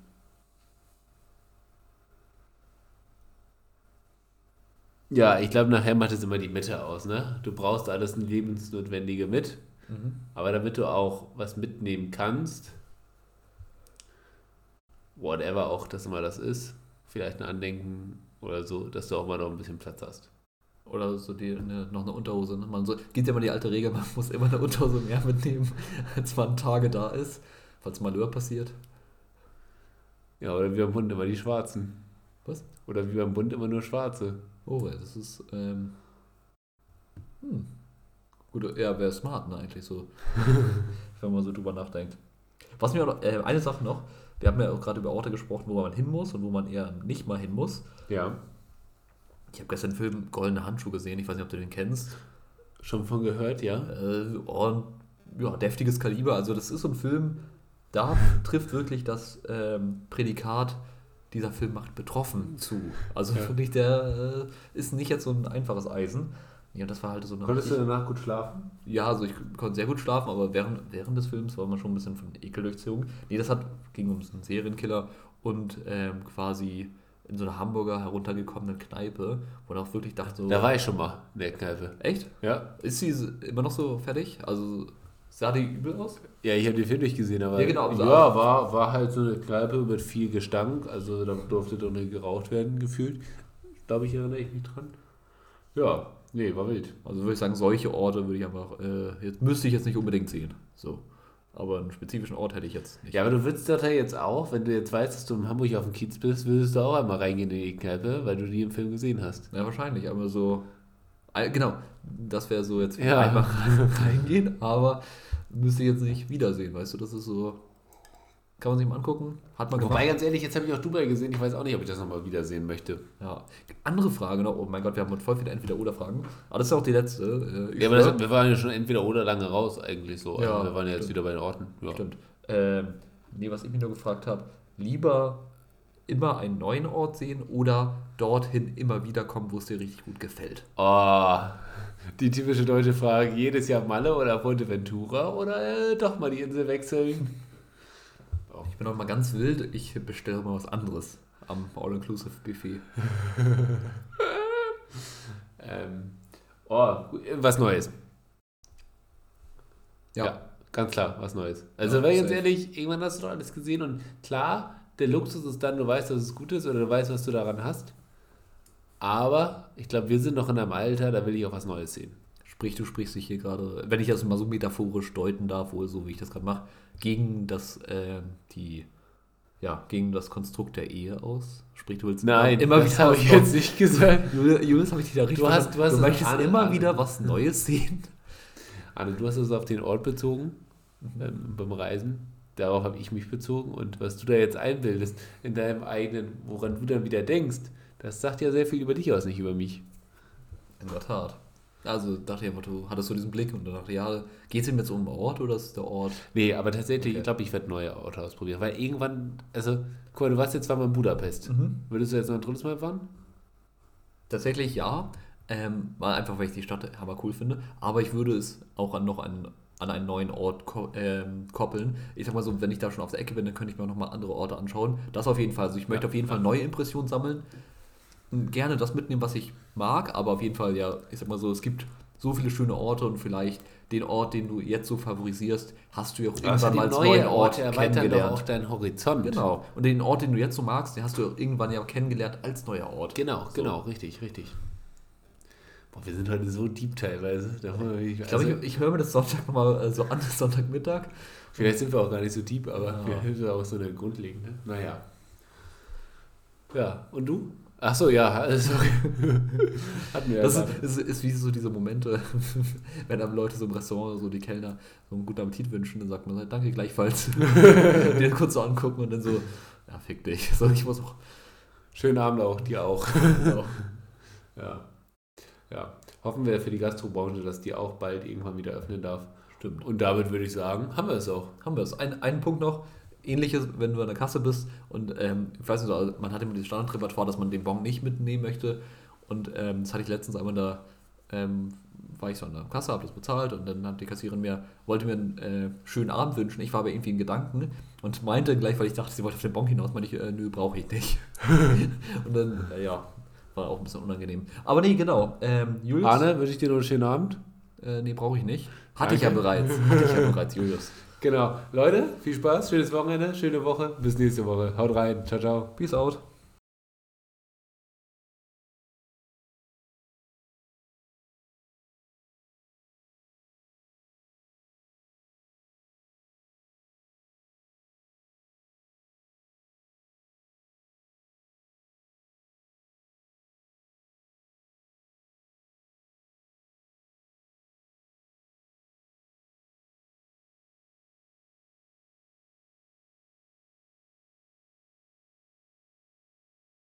[SPEAKER 2] Ja, ich glaube, nachher macht es immer die Mitte aus. Ne? Du brauchst alles Lebensnotwendige mit. Mhm. Aber damit du auch was mitnehmen kannst, whatever auch das immer das ist, vielleicht ein Andenken oder so, dass du auch mal noch ein bisschen Platz hast.
[SPEAKER 1] Oder so die, eine, noch eine Unterhose. Ne? Man so, gibt ja immer die alte Regel, man muss immer eine Unterhose mehr mitnehmen, als man Tage da ist, falls Malheur passiert.
[SPEAKER 2] Ja, oder wie beim Bund immer die Schwarzen.
[SPEAKER 1] Was?
[SPEAKER 2] Oder wie beim Bund immer nur Schwarze.
[SPEAKER 1] Oh, das ist, ähm, hm. Gut, ja, wäre smart, ne, eigentlich so. wenn man so drüber nachdenkt. Was mir auch, äh, eine Sache noch, wir haben ja auch gerade über Orte gesprochen, wo man hin muss und wo man eher nicht mal hin muss.
[SPEAKER 2] Ja.
[SPEAKER 1] Ich habe gestern den Film Goldene Handschuhe gesehen, ich weiß nicht, ob du den kennst.
[SPEAKER 2] Schon von gehört, ja.
[SPEAKER 1] Äh, und, ja, deftiges Kaliber. Also, das ist so ein Film, da trifft wirklich das ähm, Prädikat, dieser Film macht betroffen zu. Also ja. finde ich, der äh, ist nicht jetzt so ein einfaches Eisen. Ja, das war halt so
[SPEAKER 2] eine. Konntest du danach gut schlafen?
[SPEAKER 1] Ja, also ich konnte sehr gut schlafen, aber während, während des Films war man schon ein bisschen von Ekel durchzogen. Nee, das hat, ging um einen Serienkiller und ähm, quasi in so einer Hamburger heruntergekommenen Kneipe, wo man auch wirklich dachte so.
[SPEAKER 2] Da war ich schon mal in der Kneipe.
[SPEAKER 1] Echt?
[SPEAKER 2] Ja.
[SPEAKER 1] Ist sie immer noch so fertig? Also Sah die übel aus?
[SPEAKER 2] Ja, ich habe den Film nicht gesehen, aber
[SPEAKER 1] ja, genau,
[SPEAKER 2] ja war, war halt so eine Kneipe mit viel Gestank, also da durfte doch nicht geraucht werden, gefühlt. Glaube ich, erinnere ich mich dran. Ja, nee, war wild.
[SPEAKER 1] Also würde ich sagen, solche Orte würde ich einfach, äh, jetzt müsste ich jetzt nicht unbedingt sehen. So. Aber einen spezifischen Ort hätte ich jetzt nicht.
[SPEAKER 2] Ja, aber du würdest doch jetzt auch, wenn du jetzt weißt, dass du in Hamburg auf dem Kiez bist, würdest du auch einmal reingehen in die Kneipe, weil du die im Film gesehen hast.
[SPEAKER 1] Ja, wahrscheinlich, aber so. Genau, das wäre so jetzt ja. einfach reingehen, aber müsste ich jetzt nicht wiedersehen, weißt du, das ist so, kann man sich mal angucken, hat man
[SPEAKER 2] Wobei, ganz ehrlich, jetzt habe ich auch Dubai gesehen, ich weiß auch nicht, ob ich das nochmal wiedersehen möchte.
[SPEAKER 1] Ja, andere Frage noch, oh mein Gott, wir haben voll viele Entweder-Oder-Fragen, aber das ist auch die letzte.
[SPEAKER 2] Äh, ja, aber das, wir waren ja schon Entweder-Oder lange raus eigentlich so, ja, also wir waren ja jetzt wieder bei den Orten.
[SPEAKER 1] Ja. Stimmt. Ähm, nee, was ich mich nur gefragt habe, lieber immer einen neuen Ort sehen oder dorthin immer wieder kommen, wo es dir richtig gut gefällt?
[SPEAKER 2] Oh, die typische deutsche Frage, jedes Jahr Malle oder Fuerteventura oder äh, doch mal die Insel wechseln?
[SPEAKER 1] Ich bin auch mal ganz wild, ich bestelle mal was anderes am All-Inclusive-Buffet.
[SPEAKER 2] ähm, oh, was Neues.
[SPEAKER 1] Ja.
[SPEAKER 2] Ja, ganz klar, was Neues. Also,
[SPEAKER 1] Ja,
[SPEAKER 2] weil ganz ehrlich, irgendwann hast du doch alles gesehen und klar, der Luxus ist dann, du weißt, dass es gut ist oder du weißt, was du daran hast. Aber ich glaube, wir sind noch in einem Alter, da will ich auch was Neues sehen.
[SPEAKER 1] Sprich, du sprichst dich hier gerade, wenn ich das mal so metaphorisch deuten darf, wohl so wie ich das gerade mache, gegen das, ähm, die, ja, gegen das Konstrukt der Ehe aus. Sprich, du willst
[SPEAKER 2] Nein,
[SPEAKER 1] immer
[SPEAKER 2] das
[SPEAKER 1] wieder
[SPEAKER 2] habe ich jetzt nicht gesagt.
[SPEAKER 1] Julius, habe ich dich da richtig
[SPEAKER 2] Du hast- du hast
[SPEAKER 1] du
[SPEAKER 2] es
[SPEAKER 1] möchtest
[SPEAKER 2] an-
[SPEAKER 1] immer
[SPEAKER 2] an-
[SPEAKER 1] wieder was Neues sehen.
[SPEAKER 2] Anne, du hast es auf den Ort bezogen
[SPEAKER 1] Mhm.
[SPEAKER 2] ähm, beim Reisen. Darauf habe ich mich bezogen. Und was du da jetzt einbildest in deinem eigenen, woran du dann wieder denkst, das sagt ja sehr viel über dich aus, nicht über mich.
[SPEAKER 1] In der Tat. Also dachte ich einfach, du hattest so diesen Blick und dann dachte ich, ja, geht es ihm jetzt um den Ort oder ist der Ort?
[SPEAKER 2] Nee, aber tatsächlich,
[SPEAKER 1] Okay.
[SPEAKER 2] ich glaube, ich werde neue Orte ausprobieren. Weil irgendwann, also, guck mal, du warst jetzt zweimal in Budapest. Würdest du jetzt noch ein drittes Mal fahren?
[SPEAKER 1] Tatsächlich ja. Ähm, einfach, weil ich die Stadt hammer cool finde. Aber ich würde es auch an noch einen, an einen neuen Ort ko ähm, koppeln. Ich sag mal so, wenn ich da schon auf der Ecke bin, dann könnte ich mir auch noch mal andere Orte anschauen. Das auf jeden Fall. Also ich möchte
[SPEAKER 2] Ja,
[SPEAKER 1] auf jeden
[SPEAKER 2] ja.
[SPEAKER 1] Fall neue Impressionen sammeln. Gerne das mitnehmen, was ich mag, aber auf jeden Fall, ja, ich sag mal so, es gibt so viele schöne Orte und vielleicht den Ort, den du jetzt so favorisierst, hast du ja auch irgendwann mal als neuen Ort
[SPEAKER 2] doch
[SPEAKER 1] kennengelernt.
[SPEAKER 2] auch deinen Horizont.
[SPEAKER 1] Genau. Und den Ort, den du jetzt so magst, den hast du irgendwann ja kennengelernt als neuer Ort.
[SPEAKER 2] Genau,
[SPEAKER 1] So.
[SPEAKER 2] genau, richtig, richtig. Boah, wir sind heute so deep teilweise. Wir
[SPEAKER 1] Ich glaube,
[SPEAKER 2] also,
[SPEAKER 1] ich, ich höre mir das Sonntag nochmal äh, so an, Sonntagmittag.
[SPEAKER 2] vielleicht sind wir auch gar nicht so deep, aber
[SPEAKER 1] Ja.
[SPEAKER 2] ist es auch so eine grundlegende. Naja. Ja, und du? Ach so, ja, also, hatten wir ja
[SPEAKER 1] Das
[SPEAKER 2] gerade.
[SPEAKER 1] ist, ist, ist wie so diese Momente, wenn einem Leute so im Restaurant, so die Kellner, so einen guten Appetit wünschen, dann sagt man, halt, danke gleichfalls. Den kurz so angucken und dann so, ja, fick dich. So, ich muss auch.
[SPEAKER 2] Schönen Abend auch, dir auch.
[SPEAKER 1] So.
[SPEAKER 2] Ja. Ja. Hoffen wir für die Gastrobranche, dass die auch bald irgendwann wieder öffnen darf.
[SPEAKER 1] Stimmt.
[SPEAKER 2] Und damit würde ich sagen, haben wir es auch.
[SPEAKER 1] Haben wir es. Ein, einen Punkt noch. Ähnliches, wenn du an der Kasse bist und ähm, ich weiß nicht, so, man hat immer dieses Standardrepertoire, dass man den Bon nicht mitnehmen möchte. Und ähm, das hatte ich letztens einmal da, ähm, war ich so an der Kasse, habe das bezahlt und dann hat die Kassiererin mir, wollte mir einen äh, schönen Abend wünschen. Ich war aber irgendwie in Gedanken und meinte gleich, weil ich dachte, sie wollte auf den Bon hinaus, meinte ich, äh, nö, brauche ich nicht. und dann, äh, ja, war auch ein bisschen unangenehm. Aber nee, genau. Ähm, Julius,
[SPEAKER 2] Arne, wünsche ich dir noch einen schönen Abend.
[SPEAKER 1] äh, nee, brauche ich nicht. Hatte ich ja bereits. Hatte ich ja bereits, Julius.
[SPEAKER 2] Genau. Leute, viel Spaß, schönes Wochenende, schöne Woche. Bis nächste Woche. Haut rein. Ciao, ciao.
[SPEAKER 1] Peace out.